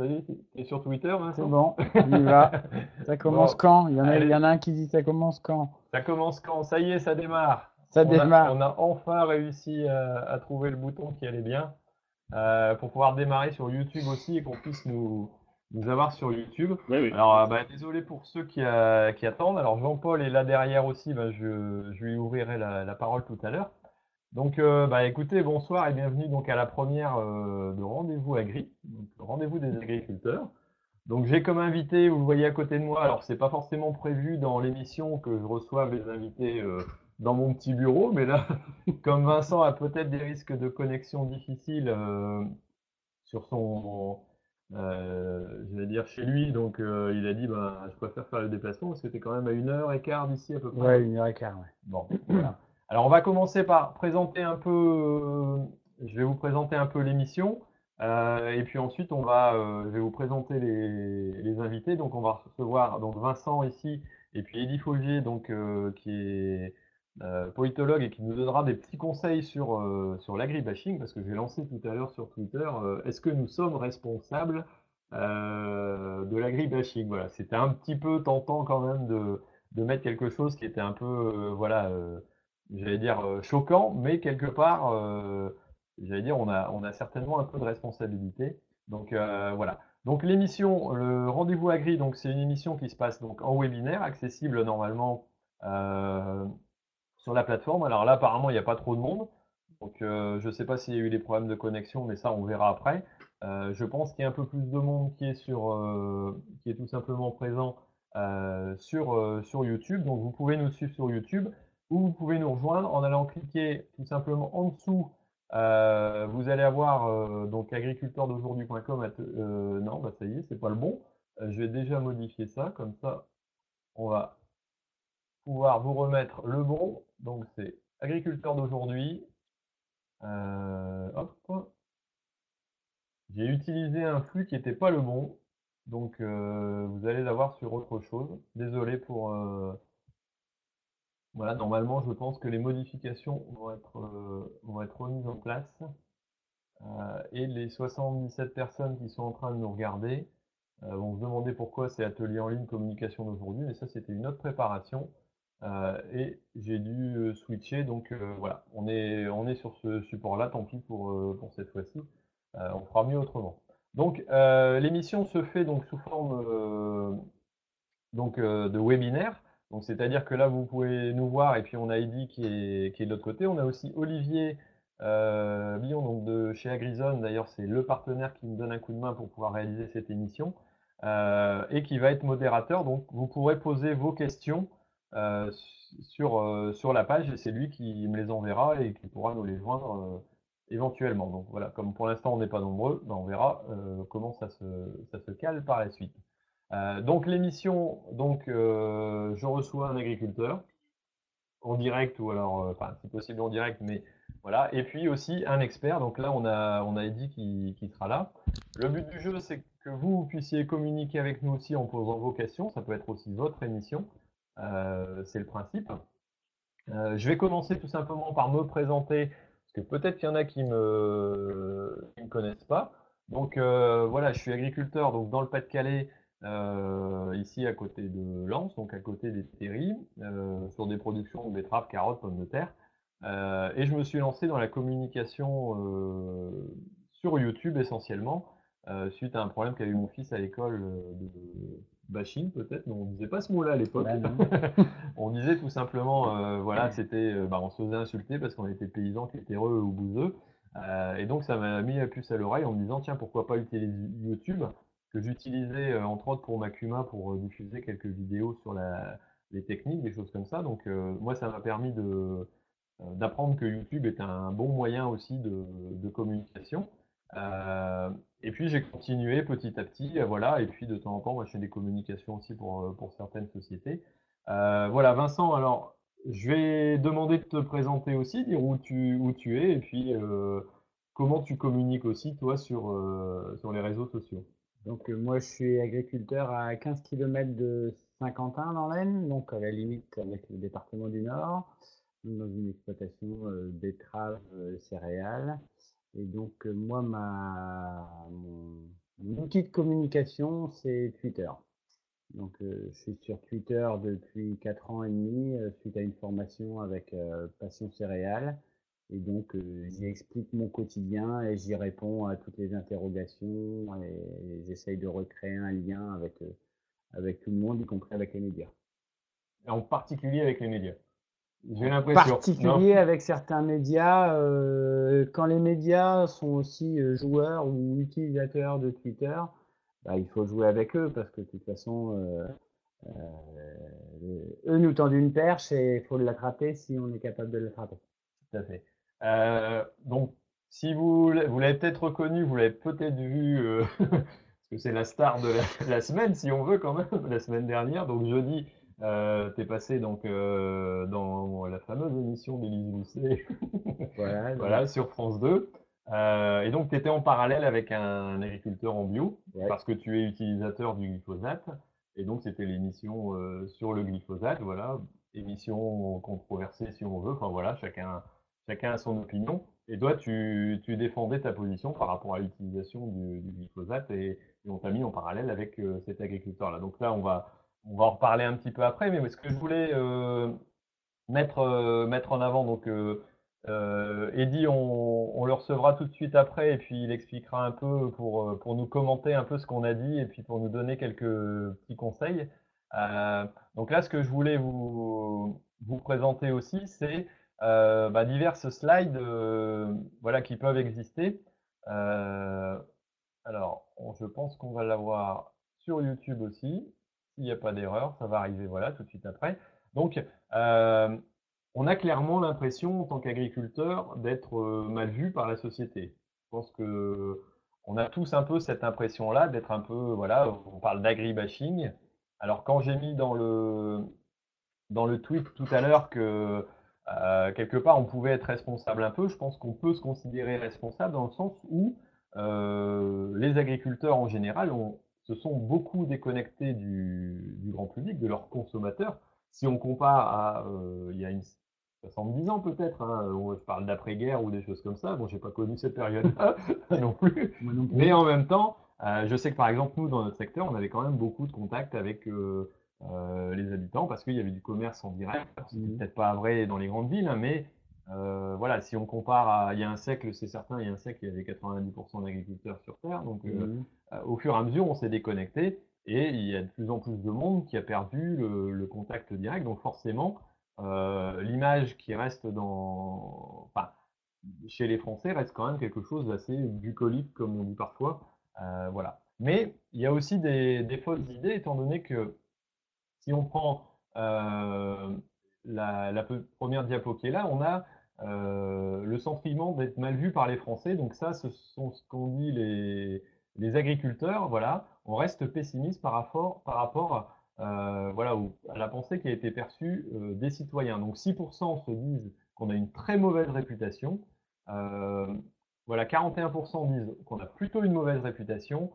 Salut, t'es sur Twitter, C'est bon, on y va. Ça commence Bon, quand? Il y, en a, allez. il y en a un qui dit ça commence quand? Ça commence quand? Ça y est, ça démarre. Ça on a- démarre. on a enfin réussi à, à trouver le bouton qui allait bien euh, pour pouvoir démarrer sur YouTube aussi et qu'on puisse nous, nous avoir sur YouTube. Oui, oui. Alors, euh, bah, désolé pour ceux qui, euh, qui attendent. Alors, Jean-Paul est là derrière aussi. bah, je, je lui ouvrirai la, la parole tout à l'heure. Donc, euh, bah, écoutez, bonsoir et bienvenue donc à la première euh, de Rendez-vous Agri, Rendez-vous des agriculteurs. Donc, j'ai comme invité, vous le voyez à côté de moi, alors c'est pas forcément prévu dans l'émission que je reçoive les invités euh, dans mon petit bureau, mais là, comme Vincent a peut-être des risques de connexion difficiles sur son, je vais dire chez lui, donc il a dit bah, je préfère faire le déplacement parce que c'était quand même à une heure et quart d'ici à peu près. Ouais, une heure et quart. ouais. Bon, voilà. Alors on va commencer par présenter un peu, euh, je vais vous présenter un peu l'émission, euh, et puis ensuite on va, euh, je vais vous présenter les, invités. Donc on va recevoir donc Vincent ici, et puis Eddie Faugier, donc qui est politologue et qui nous donnera des petits conseils sur sur l'agribashing, parce que j'ai lancé tout à l'heure sur Twitter, est-ce que nous sommes responsables de l'agribashing? Voilà, c'était un petit peu tentant quand même de de mettre quelque chose qui était un peu, voilà. J'allais dire euh, choquant, mais quelque part, euh, j'allais dire, on a, on a certainement un peu de responsabilité. Donc euh, voilà. Donc l'émission, le rendez-vous agri, donc c'est une émission qui se passe donc en webinaire, accessible normalement sur la plateforme. Alors là, apparemment, il n'y a pas trop de monde. Donc je ne sais pas s'il y a eu des problèmes de connexion, mais ça, on verra après. Je pense qu'il y a un peu plus de monde qui est sur, qui est tout simplement présent sur, sur YouTube. Donc vous pouvez nous suivre sur YouTube ou vous pouvez nous rejoindre en allant cliquer tout simplement en dessous. Euh, vous allez avoir euh, donc agriculteurdaujourd'hui.com. Euh, non, bah ça y est, c'est pas le bon. Euh, je vais déjà modifier ça, comme ça, on va pouvoir vous remettre le bon. Donc c'est agriculteur d'aujourd'hui. Hop. J'ai utilisé un flux qui n'était pas le bon. Donc vous allez l'avoir sur autre chose. Désolé pour. Voilà, normalement, je pense que les modifications vont être, euh, remises en place. Euh, et les 77 personnes qui sont en train de nous regarder euh, vont se demander pourquoi c'est atelier en ligne communication d'aujourd'hui, mais ça c'était une autre préparation. Et j'ai dû switcher, donc voilà, on est, on est sur ce support-là, tant pis pour, pour cette fois-ci. On fera mieux autrement. Donc l'émission se fait donc sous forme donc, de webinaire. Donc, c'est-à-dire que là, vous pouvez nous voir, et puis on a Eddy qui est, de l'autre côté. On a aussi Olivier euh, Billon, donc de chez Agrizone. D'ailleurs, c'est le partenaire qui me donne un coup de main pour pouvoir réaliser cette émission, euh, et qui va être modérateur. Donc, vous pourrez poser vos questions euh, sur, la page, et c'est lui qui me les enverra et qui pourra nous les joindre éventuellement. Donc, voilà, comme pour l'instant, on n'est pas nombreux, ben, on verra comment ça se cale par la suite. Euh, donc l'émission, donc euh, je reçois un agriculteur en direct ou alors, euh, enfin c'est possible en direct, mais voilà. Et puis aussi un expert. Donc là on a on a Eddy qui, qui sera là. Le but du jeu c'est que vous puissiez communiquer avec nous aussi en posant vos questions. Ça peut être aussi votre émission. Euh, c'est le principe. Je vais commencer tout simplement par me présenter parce que peut-être qu'il y en a qui me qui me connaissent pas. Donc voilà, je suis agriculteur donc dans le Pas-de-Calais euh, ici à côté de Lens, donc à côté des terries, euh, sur des productions de betteraves, carottes, pommes de terre. Euh, et je me suis lancé dans la communication euh, sur YouTube essentiellement, suite à un problème qu'a eu mon fils à l'école de bashing peut-être, mais on disait pas ce mot-là à l'époque. Bah on disait tout simplement, voilà, c'était, bah, on se faisait insulter parce qu'on était paysans clétéreux ou bouseux. Et donc ça m'a mis la puce à l'oreille en me disant, tiens, pourquoi pas utiliser YouTube que j'utilisais euh, entre autres pour Macuma pour euh, diffuser quelques vidéos sur la, les techniques, des choses comme ça. Donc euh, moi, ça m'a permis d'apprendre que YouTube est un bon moyen aussi de, communication. Et puis j'ai continué petit à petit, voilà. Et puis de temps en temps, moi, je fais des communications aussi pour, certaines sociétés. Voilà, Vincent, alors je vais demander de te présenter aussi, dire où tu, où tu es et puis comment tu communiques aussi, toi, sur, sur les réseaux sociaux. Donc euh, moi je suis agriculteur à 15 km de Saint-Quentin dans l'Aisne, donc à la limite avec le département du Nord, dans une exploitation euh, betteraves euh, céréales. Et donc euh, moi ma mon, mon outil de communication c'est Twitter. Donc je suis sur Twitter depuis 4 ans et demi suite à une formation avec Passion Céréales. Et donc, euh, j'y explique mon quotidien et j'y réponds à toutes les interrogations et j'essaye de recréer un lien avec, euh, avec tout le monde, y compris avec les médias. Et en particulier avec les médias. J'ai En l'impression. particulier avec certains médias, euh, quand les médias sont aussi joueurs ou utilisateurs de Twitter, bah, il faut jouer avec eux parce que de toute façon, eux nous tendent une perche et il faut l'attraper si on est capable de l'attraper. Tout à fait. Euh, donc, si vous, vous l'avez peut-être reconnu, vous l'avez peut-être vu, euh, parce que c'est la star de la, la semaine, si on veut quand même, la semaine dernière. Donc, jeudi, euh, t'es passé donc, euh, dans la fameuse émission d'Élise Lucet, Voilà, sur France 2. Euh, et donc, tu étais en parallèle avec un agriculteur en bio, ouais. parce que tu es utilisateur du glyphosate. Et donc, c'était l'émission euh, sur le glyphosate, voilà, émission controversée si on veut. Enfin, voilà, chacun, chacun a son opinion. Et toi, tu, défendais ta position par rapport à l'utilisation du, glyphosate et, on t'a mis en parallèle avec euh, cet agriculteur-là. Donc là, on va, on va en reparler un petit peu après. Mais ce que je voulais euh, mettre, euh, mettre en avant, donc, Eddy, on, on le recevra tout de suite après et puis il expliquera un peu pour, pour nous commenter un peu ce qu'on a dit et puis pour nous donner quelques petits conseils. Donc là, ce que je voulais vous, vous présenter aussi, c'est bah, diverses slides euh, voilà, qui peuvent exister. Euh, alors, je pense qu'on va l'avoir sur YouTube aussi. S'il n'y a pas d'erreur, ça va arriver voilà, tout de suite après. Donc, euh, on a clairement l'impression, en tant qu'agriculteur, d'être euh, mal vu par la société. Je pense que on a tous un peu cette impression-là, d'être un peu, voilà, on parle d'agribashing. Alors, quand j'ai mis dans le, dans le tweet tout à l'heure que euh, quelque part on pouvait être responsable un peu, je pense qu'on peut se considérer responsable dans le sens où euh, les agriculteurs en général se sont beaucoup déconnectés du, du grand public, de leurs consommateurs. Si on compare à euh, il y a une 70 ans peut-être, hein, on- je parle d'après-guerre ou des choses comme ça. Bon, j'ai pas connu cette période-là non plus. Moi non plus. Mais en même temps, je sais que par exemple, nous, dans notre secteur, on avait quand même beaucoup de contacts avec euh, les habitants parce qu'il y avait du commerce en direct. C'était Mhm. peut-être pas vrai dans les grandes villes, hein, mais euh, voilà, si on compare à il y a un siècle, c'est certain, il y a un siècle, il y avait 90% d'agriculteurs sur Terre. Donc, euh, Mhm. euh, au fur et à mesure, on s'est déconnecté et il y a de plus en plus de monde qui a perdu le, le contact direct. Donc, forcément, l'image qui reste dans, enfin, chez les Français reste quand même quelque chose d'assez bucolique, comme on dit parfois. Voilà. Mais il y a aussi des, des fausses idées, étant donné que si on prend euh, la, première diapo qui est là, on a euh, le sentiment d'être mal vu par les Français. Donc ça, ce sont ce qu'ont dit les, agriculteurs. Voilà, on reste pessimiste par rapport, euh, à la pensée qui a été perçue des citoyens. Donc 6% se disent qu'on a une très mauvaise réputation. Voilà, 41% disent qu'on a plutôt une mauvaise réputation,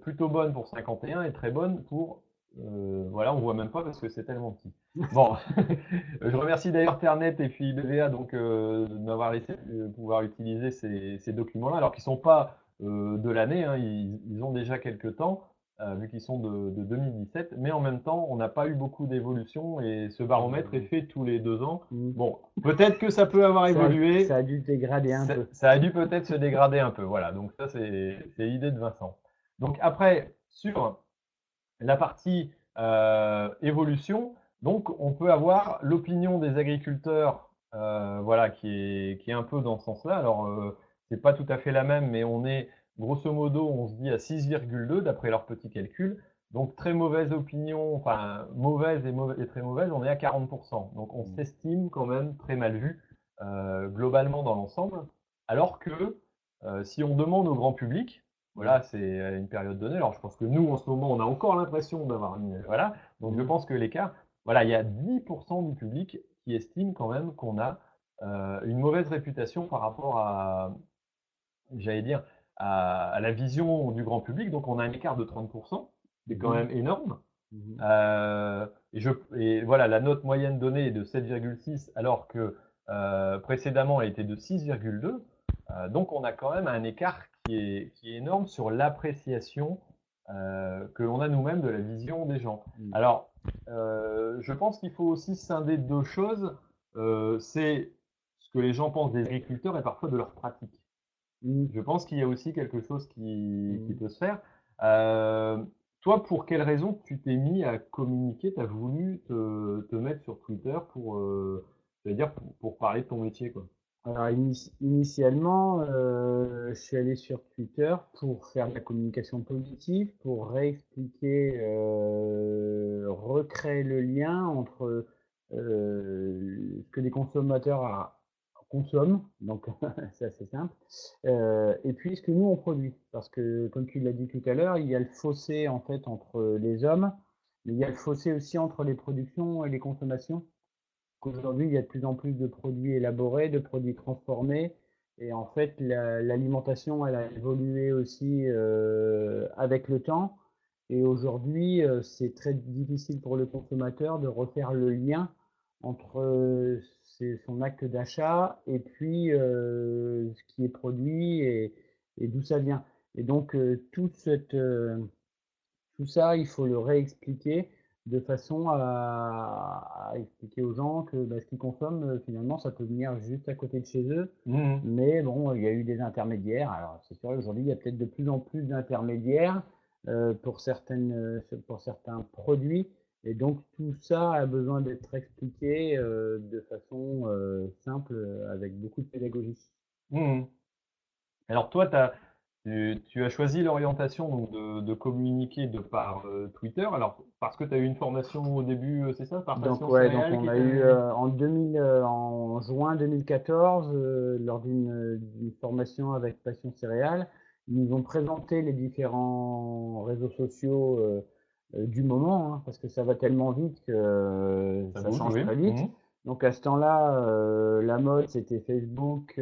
plutôt bonne pour 51 et très bonne pour euh, voilà, on voit même pas parce que c'est tellement petit. Bon, je remercie d'ailleurs Ternet et puis BVA donc euh, de m'avoir laissé euh, pouvoir utiliser ces, ces documents-là, alors qu'ils sont pas euh, de l'année, hein, ils, ils ont déjà quelques temps, vu qu'ils sont de, de 2017, mais en même temps, on n'a pas eu beaucoup d'évolution et ce baromètre est fait tous les deux ans. Mhm. Bon, peut-être que ça peut avoir Ça a- évolué. Ça a dû dégrader un Ça, peu. ça a dû peut-être se dégrader un peu. Voilà, donc ça, c'est c'est l'idée de Vincent. Donc après, sur la partie euh, évolution, donc on peut avoir l'opinion des agriculteurs, euh, voilà, qui est, qui est un peu dans ce sens-là. Alors, euh, c'est pas tout à fait la même, mais on est grosso modo, on se dit à 6,2 d'après leur petit calcul. Donc très mauvaise opinion, enfin mauvaise et, mauvaise et très mauvaise, on est à 40%. Donc on Mm. s'estime quand même très mal vu euh, globalement dans l'ensemble. Alors que euh, si on demande au grand public, voilà, c'est à une période donnée. Alors je pense que nous, en ce moment, on a encore l'impression d'avoir une. Voilà. Donc je Mm. pense que l'écart. voilà, il y a 10% du public qui estime quand même qu'on a une mauvaise réputation par rapport à, j'allais dire, à, la vision du grand public. Donc, on a un écart de 30%, c'est quand mmh. même énorme. Mmh. et, je, et voilà, la note moyenne donnée est de 7,6, alors que précédemment, elle était de 6,2. donc, on a quand même un écart qui est, qui est énorme sur l'appréciation euh, que l'on a nous-mêmes de la vision des gens. Mm. Alors, euh, je pense qu'il faut aussi scinder deux choses. Euh, c'est ce que les gens pensent des agriculteurs et parfois de leur pratique. Mm. Je pense qu'il y a aussi quelque chose qui, mm. peut se faire. toi, pour quelle raison tu t'es mis à communiquer, tu as voulu te, mettre sur Twitter pour, dire, pour, pour, parler de ton métier quoi? Alors, initialement, euh, je suis allé sur Twitter pour faire la communication positive, pour réexpliquer, euh, recréer le lien entre euh, ce que les consommateurs consomment, donc c'est assez simple, et puis ce que nous on produit. Parce que, comme tu l'as dit tout à l'heure, il y a le fossé en fait entre les hommes, mais il y a le fossé aussi entre les productions et les consommations. Aujourd'hui, il y a de plus en plus de produits élaborés, de produits transformés. Et en fait, l'alimentation, elle a évolué aussi euh, avec le temps. Et aujourd'hui, euh, c'est très difficile pour le consommateur de refaire le lien entre euh, son acte d'achat et puis ce qui est produit et, d'où ça vient. Et donc, tout ça, il faut le réexpliquer de façon à, expliquer aux gens que bah, ce qu'ils consomment, euh, finalement, ça peut venir juste à côté de chez eux. Mmh Mais bon, il y a eu des intermédiaires. Alors, c'est sûr, aujourd'hui, il y a peut-être de plus en plus d'intermédiaires euh, pour, certaines, euh, pour certains produits. Et donc, tout ça a besoin d'être expliqué de façon simple, avec beaucoup de pédagogie. Mmh Alors, toi, tu as tu, as choisi l'orientation de, communiquer de par euh, Twitter. Alors, parce que tu as eu une formation au début, euh, c'est ça par Donc, ouais, donc on a eu euh, en, 2000, en juin 2014, lors d'une formation avec Passion Céréales, ils nous ont présenté les différents réseaux sociaux du moment, hein, parce que ça va tellement vite que ça, change très vite. Mmh. Donc à ce temps-là, la mode c'était Facebook,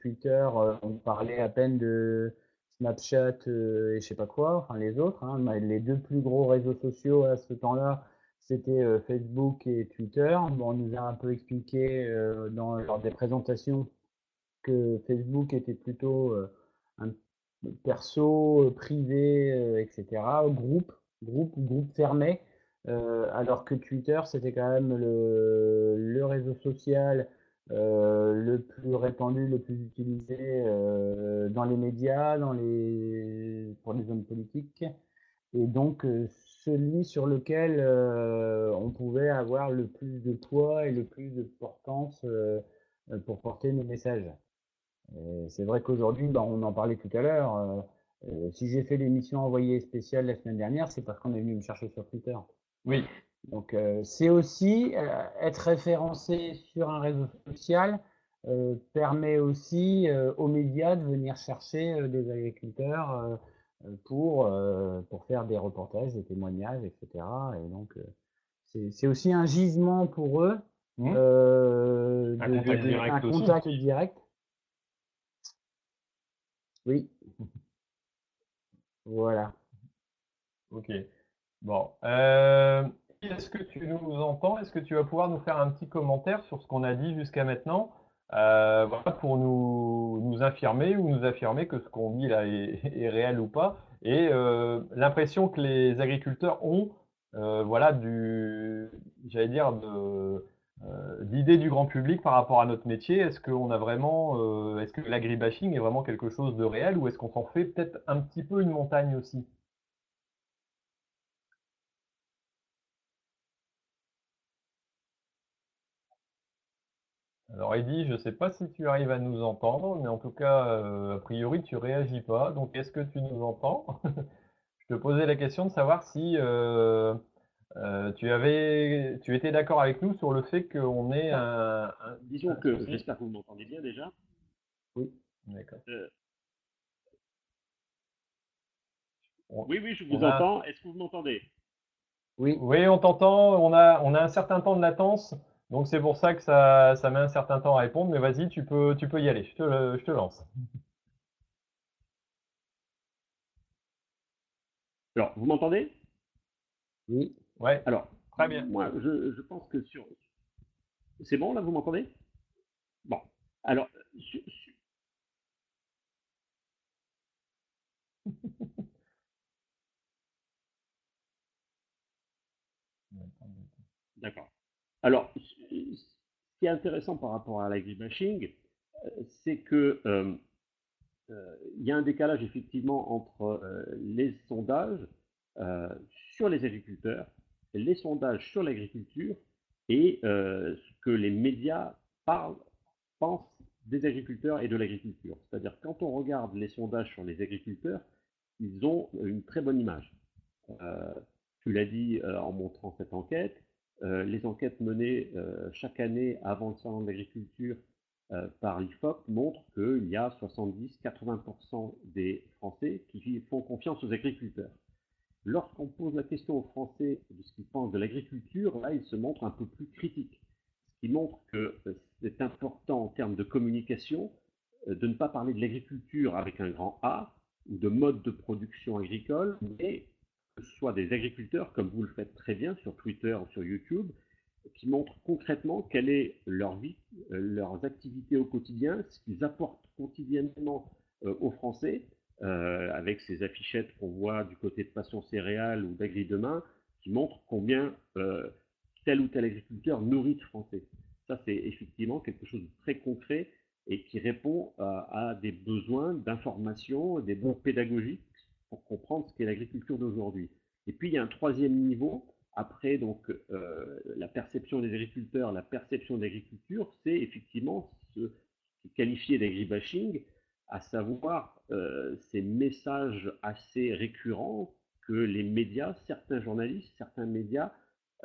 Twitter, on parlait à peine de Snapchat euh, et je sais pas quoi, enfin les autres. Hein, les deux plus gros réseaux sociaux à ce temps-là, c'était euh, Facebook et Twitter. On nous a un peu expliqué euh, dans, lors des présentations que Facebook était plutôt un perso, privé, etc., groupe, groupe, groupe fermé, alors que Twitter, c'était quand même le, le réseau social euh, le plus répandu, le plus utilisé euh, dans les médias, dans les, pour les hommes politiques, et donc euh, celui sur lequel on pouvait avoir le plus de poids et le plus de portance pour porter nos messages. C'est vrai qu'aujourd'hui, bah, on en parlait tout à l'heure, si j'ai fait l'émission envoyée spéciale la semaine dernière, c'est parce qu'on est venu me chercher sur Twitter. Oui, donc, euh, c'est aussi euh, être référencé sur un réseau social euh, permet aussi aux médias de venir chercher des agriculteurs pour, pour faire des reportages, des témoignages, etc. Et donc, c'est aussi un gisement pour eux, mmh. de, un contact, direct, un contact direct. Oui. voilà. Ok. Bon. Est-ce que tu nous entends? Est-ce que tu vas pouvoir nous faire un petit commentaire sur ce qu'on a dit jusqu'à maintenant? Euh, pour nous, nous affirmer ou nous affirmer que ce qu'on dit là est, réel ou pas. Et euh, l'impression que les agriculteurs ont euh, voilà du j'allais dire de du grand public par rapport à notre métier. Est-ce qu'on a vraiment est-ce que l'agribashing est vraiment quelque chose de réel ou est-ce qu'on s'en fait peut-être un petit peu une montagne aussi? Alors Eddy, je ne sais pas si tu arrives à nous entendre, mais en tout cas, euh, a priori, tu réagis pas. Donc, est-ce que tu nous entends? Je te posais la question de savoir si euh, euh, tu avais, tu étais d'accord avec nous sur le fait qu'on ait un, Disons que, j'espère que vous m'entendez bien déjà. Oui. D'accord. Oui, oui, je vous entends. Est-ce que vous m'entendez? Oui. Oui, on t'entend. On a, on a un certain temps de latence. Donc c'est pour ça que ça, ça met un certain temps à répondre. Mais vas-y, tu peux, tu peux y aller. Je te, je te lance. Alors, vous m'entendez? Oui. Ouais. Alors, très bien. Moi, je, je pense que sur. C'est bon là, vous m'entendez? Bon. Alors, D'accord. Alors, ce qui est intéressant par rapport à l'agribashing, euh, c'est que euh, euh, il y a un décalage effectivement entre les sondages sur les agriculteurs, les sondages sur l'agriculture et ce que les médias parlent, pensent des agriculteurs et de l'agriculture. C'est-à-dire quand on regarde les sondages sur les agriculteurs, ils ont une très bonne image. tu l'as dit en montrant cette enquête, les enquêtes menées euh, chaque année avant le salon de l'agriculture euh, par l'IFOP montrent qu'il y a 70-80% des Français qui font confiance aux agriculteurs. Lorsqu'on pose la question aux Français de ce qu'ils pensent de l'agriculture, là, ils se montrent un peu plus critiques. Ce qui montre que c'est important en termes de communication de ne pas parler de l'agriculture avec un grand A ou de mode de production agricole, mais que ce soit des agriculteurs, comme vous le faites très bien sur Twitter ou sur YouTube, qui montrent concrètement quelle est leur vie, euh, leurs activités au quotidien, ce qu'ils apportent quotidiennement euh, aux Français, euh, avec ces affichettes qu'on voit du côté de Passion Céréales ou d'Agri Demain, qui montrent combien tel ou tel agriculteur nourrit le Français. Ça, c'est effectivement quelque chose de très concret et qui répond à, à des besoins d'information, des bons pédagogiques pour comprendre ce qu'est l'agriculture d'aujourd'hui. Et puis il y a un troisième niveau, après donc euh, la perception des agriculteurs, la perception de l'agriculture, c'est effectivement ce qui est qualifié d'agribashing, à savoir euh, ces messages assez récurrents que les médias, certains journalistes, certains médias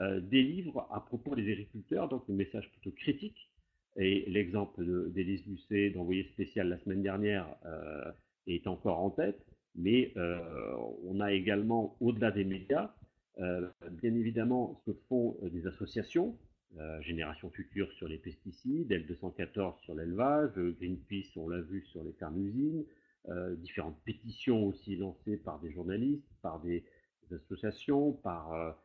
euh, délivrent à propos des agriculteurs, donc des messages plutôt critiques. Et l'exemple d'Élise Lucet d'envoyé spécial la semaine dernière est encore en tête mais euh, on a également, au-delà des médias, euh, bien évidemment ce que font euh, des associations, Génération Future sur les pesticides, L214 sur l'élevage, Greenpeace, on l'a vu, sur les fermes-usines, différentes pétitions aussi lancées par des journalistes, par des, associations, par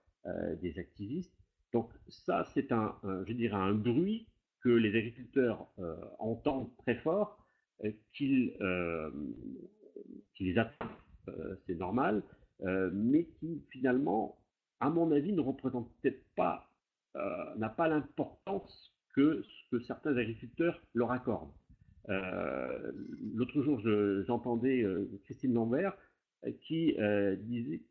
des activistes. Donc ça, c'est un, je dirais, un bruit que les agriculteurs entendent très fort, qu'ils qui les attend, euh, c'est normal, euh, mais qui finalement, à mon avis, ne représente peut-être pas, euh, n'a pas l'importance que ce que certains agriculteurs leur accordent. L'autre jour, j'entendais Christine Lambert qui disait,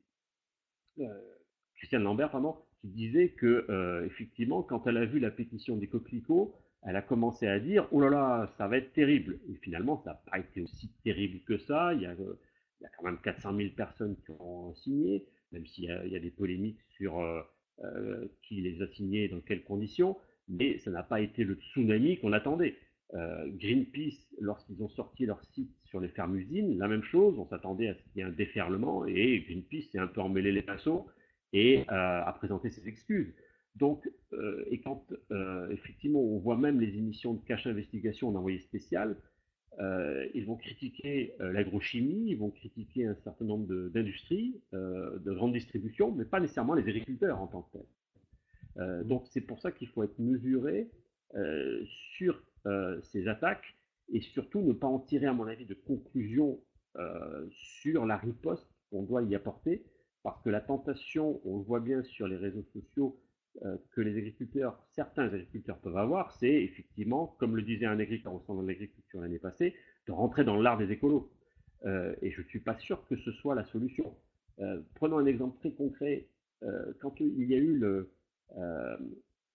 Christiane Lambert, pardon, qui disait que effectivement, quand elle a vu la pétition des coquelicots, elle a commencé à dire Oh là là, ça va être terrible. Et finalement, ça n'a pas été aussi terrible que ça. Il y, a, quand même 400 000 personnes qui ont signé, même s'il y, a des polémiques sur euh, euh, qui les a signés et dans quelles conditions. Mais ça n'a pas été le tsunami qu'on attendait. Euh, Greenpeace, lorsqu'ils ont sorti leur site sur les fermes-usines, la même chose, on s'attendait à ce qu'il y ait un déferlement et Greenpeace s'est un peu emmêlé les pinceaux et a présenté ses excuses. Donc, euh, et quand euh, effectivement on voit même les émissions de cache investigation en envoyé spécial, euh, ils vont critiquer l'agrochimie, ils vont critiquer un certain nombre d'industries, de, grande distribution, mais pas nécessairement les agriculteurs en tant que tels. donc c'est pour ça qu'il faut être mesuré sur ces attaques et surtout ne pas en tirer, à mon avis, de conclusion sur la riposte qu'on doit y apporter, parce que la tentation, on le voit bien sur les réseaux sociaux, que les agriculteurs, certains agriculteurs peuvent avoir, c'est effectivement, comme le disait un agriculteur au centre de l'agriculture l'année passée, de rentrer dans l'art des écolos. Euh, et je ne suis pas sûr que ce soit la solution. Euh, prenons un exemple très concret. quand il y a eu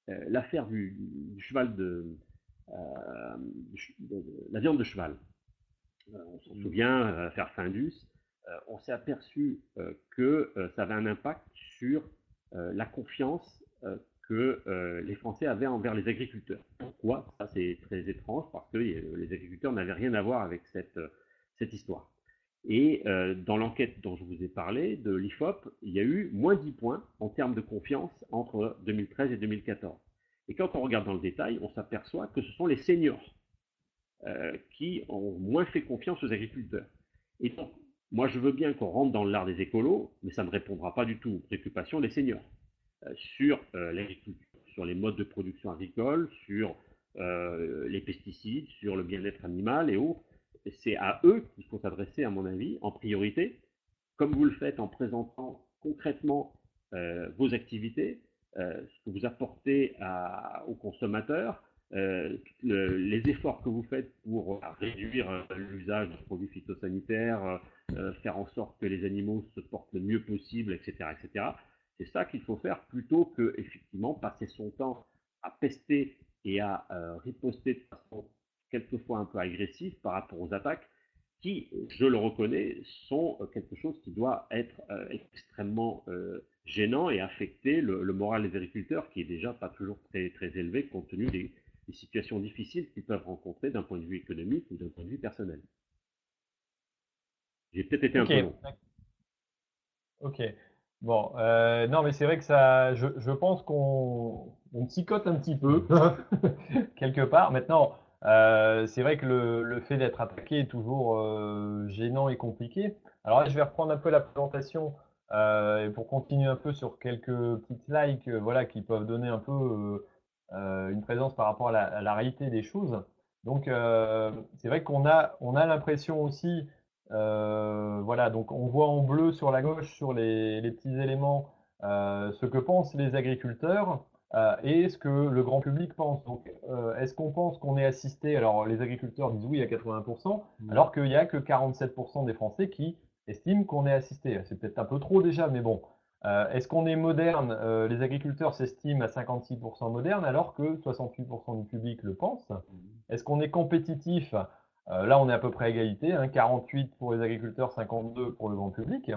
l'affaire du, cheval de, la viande de cheval, on s'en mmh. souvient, l'affaire Findus, on s'est aperçu que ça avait un impact sur la confiance euh, que euh, les Français avaient envers les agriculteurs. Pourquoi? Ça, c'est très étrange parce que les agriculteurs n'avaient rien à voir avec cette, euh, histoire. Et euh, dans l'enquête dont je vous ai parlé, de l'IFOP, il y a eu moins 10 points en termes de confiance entre 2013 et 2014. Et quand on regarde dans le détail, on s'aperçoit que ce sont les seniors euh, qui ont moins fait confiance aux agriculteurs. Et donc, moi, je veux bien qu'on rentre dans l'art des écolos, mais ça ne répondra pas du tout aux préoccupations des seniors euh, sur l'agriculture, sur les modes de production agricole, sur les pesticides, sur le bien-être animal et autres c'est à eux qu'il faut s'adresser, à mon avis, en priorité, comme vous le faites en présentant concrètement euh, vos activités, euh, ce que vous apportez aux consommateurs, euh, les efforts que vous faites pour réduire l'usage de produits phytosanitaires, faire en sorte que les animaux se portent le mieux possible, etc., etc. C'est ça qu'il faut faire plutôt que effectivement passer son temps à pester et à riposter de façon quelquefois un peu agressif par rapport aux attaques qui, je le reconnais, sont euh, quelque chose qui doit être euh, extrêmement euh, gênant et affecter le, moral des agriculteurs, qui est déjà pas toujours très, très élevé compte tenu des, situations difficiles qu'ils peuvent rencontrer d'un point de vue économique ou d'un point de vue personnel. J'ai peut-être été un peu long. Ok. Bon, non, mais c'est vrai que ça, je, je pense qu'on on psychote un petit peu quelque part. Maintenant, euh, c'est vrai que le, fait d'être attaqué est toujours euh, gênant et compliqué. Alors là, je vais reprendre un peu la présentation euh, pour continuer un peu sur quelques petites likes voilà, qui peuvent donner un peu une présence par rapport à la, réalité des choses. Donc, c'est vrai qu'on a, on a l'impression aussi, voilà, donc on voit en bleu sur la gauche, sur les, les petits éléments, ce que pensent les agriculteurs. Euh, et ce que le grand public pense. Donc, euh, est-ce qu'on pense qu'on est assisté? Alors, les agriculteurs disent oui à 80%, mmh. alors qu'il n'y a que 47% des Français qui estiment qu'on est assisté. C'est peut-être un peu trop déjà, mais bon. Euh, est-ce qu'on est moderne? Les agriculteurs s'estiment à 56% moderne, alors que 68% du public le pense. Mmh. Est-ce qu'on est compétitif? Là, on est à peu près à égalité, 48 hein, pour les agriculteurs, 52 pour le grand public.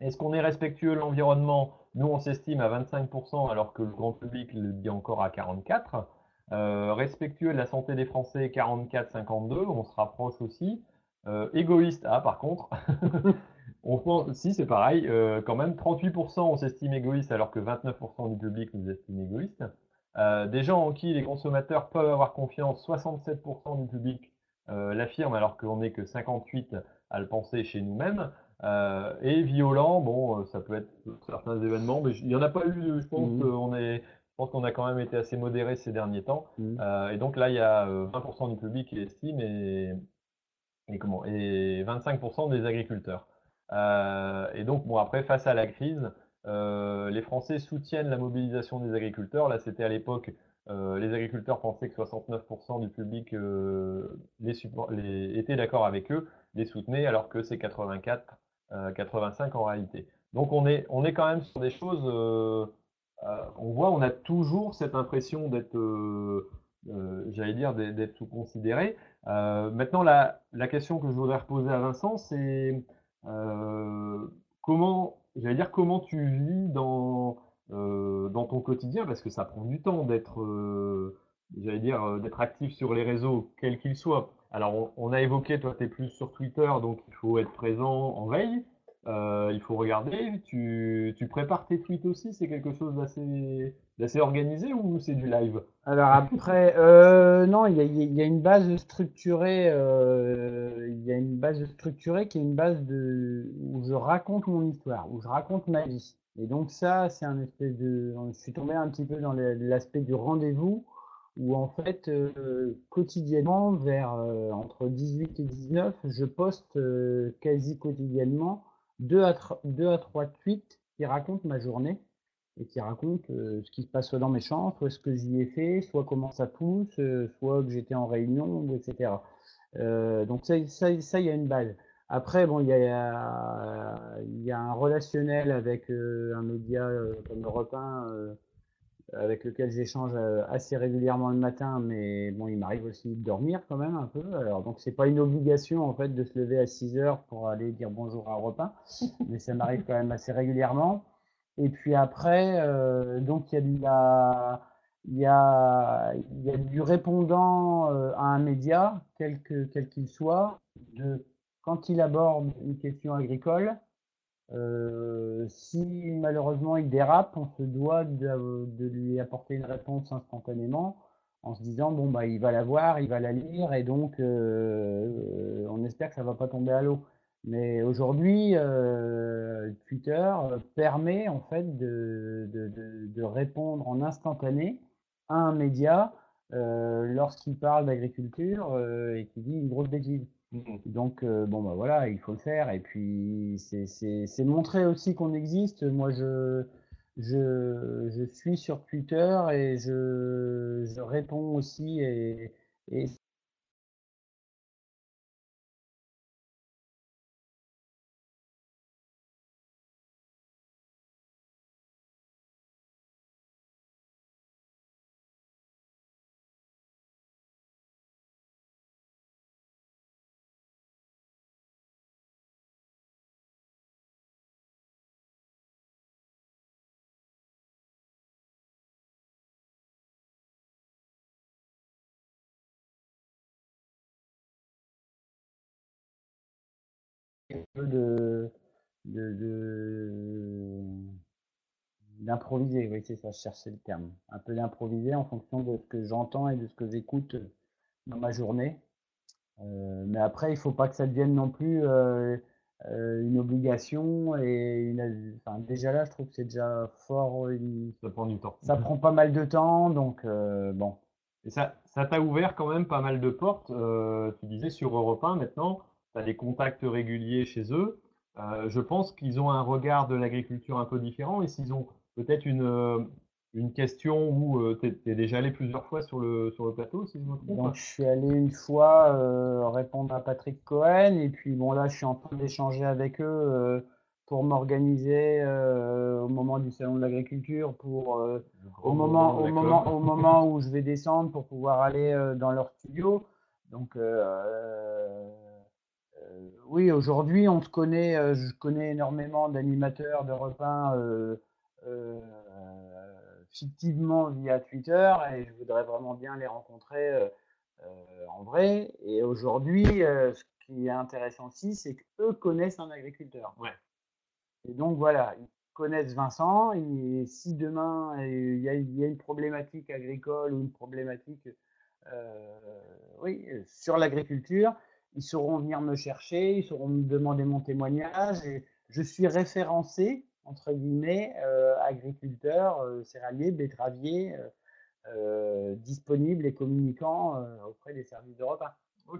Est-ce qu'on est respectueux de l'environnement? Nous, on s'estime à 25%, alors que le grand public le dit encore à 44%. Euh, respectueux de la santé des Français, 44-52, on se rapproche aussi. Euh, égoïste, ah par contre, on pense, si c'est pareil, euh, quand même 38% on s'estime égoïste alors que 29% du public nous estime égoïste. des gens en qui les consommateurs peuvent avoir confiance, 67% du public l'affirment alors qu'on n'est que 58 à le penser chez nous-mêmes. Euh, et violent, bon, euh, ça peut être certains événements, mais il n'y en a pas eu, je pense mmh. qu'on est, je pense qu'on a quand même été assez modéré ces derniers temps. Mmh. Euh, et donc là, il y a 20% du public qui estime et, et comment, et 25% des agriculteurs. et donc, bon, après, face à la crise, les Français soutiennent la mobilisation des agriculteurs. Là, c'était à l'époque, les agriculteurs pensaient que 69% du public les, était d'accord avec eux, les soutenait, alors que c'est 84 85 euh, en réalité. Donc on est, on est quand même sur des choses, euh, euh, on voit, on a toujours cette impression d'être, j'allais dire, d'être sous-considéré. maintenant, la, la, question que je voudrais reposer à Vincent, c'est comment, j'allais dire, comment tu vis dans, dans ton quotidien, parce que ça prend du temps d'être, j'allais dire, d'être actif sur les réseaux, quels qu'ils soient. Alors, on, a évoqué, toi, tu es plus sur Twitter, donc il faut être présent en veille. Il faut regarder. Tu, prépares tes tweets aussi? C'est quelque chose d'assez organisé ou c'est du live? Alors après, euh, non, il y a, une base structurée. Il y a une base structurée qui est une base où je raconte mon histoire, où je raconte ma vie. Et donc ça, c'est un espèce de. Je suis tombé un petit peu dans l'aspect du rendez-vous où en fait euh, quotidiennement vers euh, entre 18 et 19 je poste euh, quasi quotidiennement deux à, deux à trois tweets qui racontent ma journée et qui racontent ce qui se passe soit dans mes champs, soit ce que j'y ai fait, soit comment ça pousse, soit que j'étais en réunion, etc. donc ça, ça, ça, il y a une base. Après, bon, il y a, il y a un relationnel avec un média comme Europe 1 avec lequel j'échange euh, assez régulièrement le matin, mais bon, il m'arrive aussi de dormir quand même un peu. Alors, donc, c'est pas une obligation en fait de se lever à 6 heures pour aller dire bonjour à repas, mais ça m'arrive quand même assez régulièrement. Et puis après, euh, donc il y a de la, il y a, il y a du répondant euh, à un média, quel que quel qu'il soit, de quand il aborde une question agricole, euh, si malheureusement il dérape, on se doit de, lui apporter une réponse instantanément en se disant bon bah il va la voir, il va la lire et donc euh, on espère que ça va pas tomber à l'eau. Mais aujourd'hui, euh, Twitter permet en fait de, de, répondre en instantané à un média euh, lorsqu'il parle d'agriculture euh, et qu'il dit une grosse bêtise. Mmh donc euh, bon bah voilà, il faut le faire et puis c'est montrer aussi qu'on existe. Moi je suis sur Twitter et je, réponds aussi d'improviser, oui, c'est ça, je cherchais le terme. Un peu d'improviser en fonction de ce que j'entends et de ce que j'écoute dans ma journée. Euh, mais après, il ne faut pas que ça devienne non plus euh, euh, une obligation. Et enfin, déjà là, je trouve que c'est déjà fort. ça prend du temps. Ça prend pas mal de temps, donc bon. Et ça, ça t'a ouvert quand même pas mal de portes. tu disais sur Europe 1 maintenant tu as des contacts réguliers chez eux. Euh, je pense qu'ils ont un regard de l'agriculture un peu différent et s'ils ont peut-être une, euh, une question où euh, tu es, déjà allé plusieurs fois sur le, sur le plateau, si je me trompe. Donc, je suis allé une fois répondre à Patrick Cohen et puis bon, là, je suis en train d'échanger avec eux pour m'organiser au moment du salon de l'agriculture, pour au moment, au moment, au moment où je vais descendre pour pouvoir aller dans leur studio. Donc, euh, oui, aujourd'hui, on se connaît, euh, je connais énormément d'animateurs de repas euh, fictivement via Twitter et je voudrais vraiment bien les rencontrer en vrai. Et aujourd'hui, ce qui est intéressant aussi, c'est qu'eux connaissent un agriculteur. Ouais. Et donc voilà, ils connaissent Vincent. Et si demain il y, a, une problématique agricole ou une problématique oui, sur l'agriculture, ils sauront venir me chercher, ils sauront me demander mon témoignage. Et je suis référencé, entre guillemets, euh, agriculteur, euh, céréalier, betteravier, euh, euh disponible et communiquant euh, auprès des services de repas.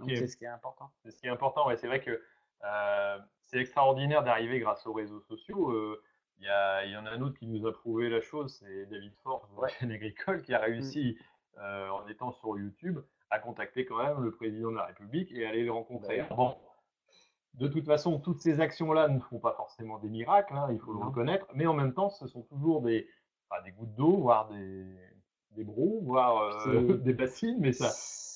C'est ce qui est important. C'est ce qui est important, ouais. C'est vrai que c'est extraordinaire d'arriver grâce aux réseaux sociaux. Il y, y, en a un autre qui nous a prouvé la chose, c'est David Force, ouais. agricole, qui a réussi mmh. en étant sur YouTube à contacter quand même le président de la République et aller le rencontrer. Bon, de toute façon, toutes ces actions-là ne font pas forcément des miracles, hein, il faut le reconnaître, mais en même temps, ce sont toujours des, des gouttes d'eau, voire des, des brous, voire euh, des bassines, mais ça,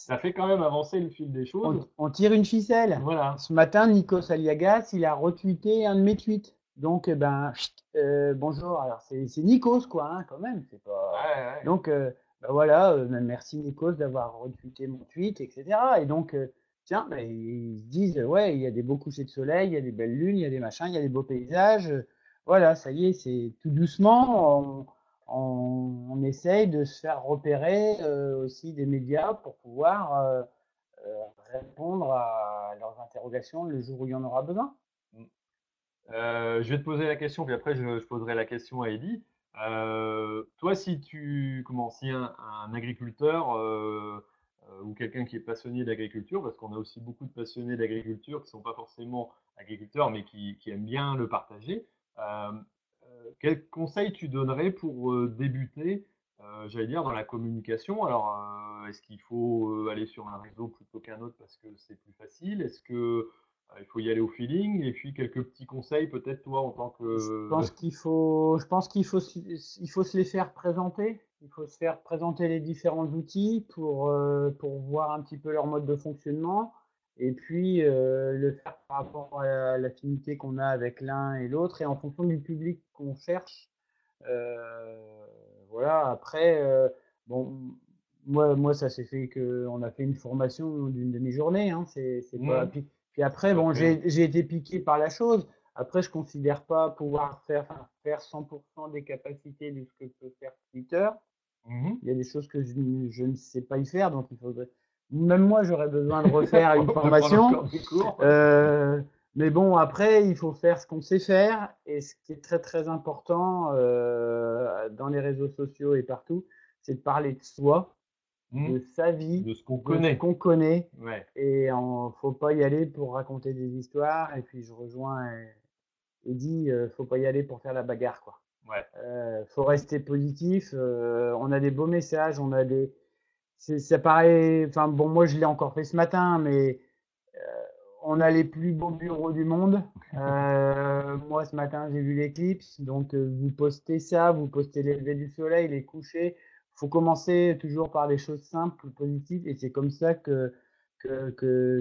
ça fait quand même avancer le fil des choses. On, tire une ficelle. Voilà. Ce matin, Nikos Aliagas, il a retweeté un de mes tweets. Donc, eh ben, euh, bonjour. Alors, c'est Nikos, quoi, hein, quand même. C'est pas. Donc, euh, ben voilà, euh, merci Nikos d'avoir retweeté mon tweet, etc. Et donc, tiens, ben, ils se disent, ouais, il y a des beaux couchers de soleil, il y a des belles lunes, il y a des machins, il y a des beaux paysages. voilà, ça y est, c'est tout doucement, on, on, essaye de se faire repérer euh, aussi des médias pour pouvoir répondre à leurs interrogations le jour où il y en aura besoin. je vais te poser la question, puis après je, poserai la question à Eddy. Euh, toi, si tu, comment, si un, agriculteur euh, euh, ou quelqu'un qui est passionné d'agriculture, parce qu'on a aussi beaucoup de passionnés d'agriculture qui ne sont pas forcément agriculteurs, mais qui, aiment bien le partager, quel conseil tu donnerais pour débuter, j'allais dire, dans la communication? Alors, est-ce qu'il faut aller sur un réseau plutôt qu'un autre parce que c'est plus facile? Il faut y aller au feeling et puis quelques petits conseils peut-être toi en tant que je pense qu'il faut je pense qu'il faut il faut se les faire présenter. Il faut se faire présenter les différents outils pour euh, pour voir un petit peu leur mode de fonctionnement et puis euh, le faire par rapport à l'affinité qu'on a avec l'un et l'autre et en fonction du public qu'on cherche euh, voilà. Après bon moi moi ça s'est fait que on a fait une formation d'une demi-journée hein, c'est c'est pas Puis après, bon, j'ai été piqué par la chose. Après, je considère pas pouvoir faire, faire 100% des capacités de ce que peut faire Twitter. Mmh il y a des choses que je, je, ne sais pas y faire, donc il faudrait. Même moi, j'aurais besoin de refaire une formation. Euh, mais bon, après, il faut faire ce qu'on sait faire. Et ce qui est très, très important euh, dans les réseaux sociaux et partout, c'est de parler de soi, mmh. de sa vie, de ce qu'on connaît. qu'on connaît. Et il ne faut pas y aller pour raconter des histoires. Et puis, je rejoins et, dit, euh, faut pas y aller pour faire la bagarre, quoi. Ouais. Euh, faut rester positif. Euh, on a des beaux messages, on a des. Ça paraît. Enfin bon, moi je l'ai encore fait ce matin, mais euh, on a les plus beaux bureaux du monde. Euh, moi ce matin j'ai vu l'éclipse, donc euh, vous postez ça, vous postez les levées du soleil, les couchers. Faut commencer toujours par des choses simples, positives, et c'est comme ça que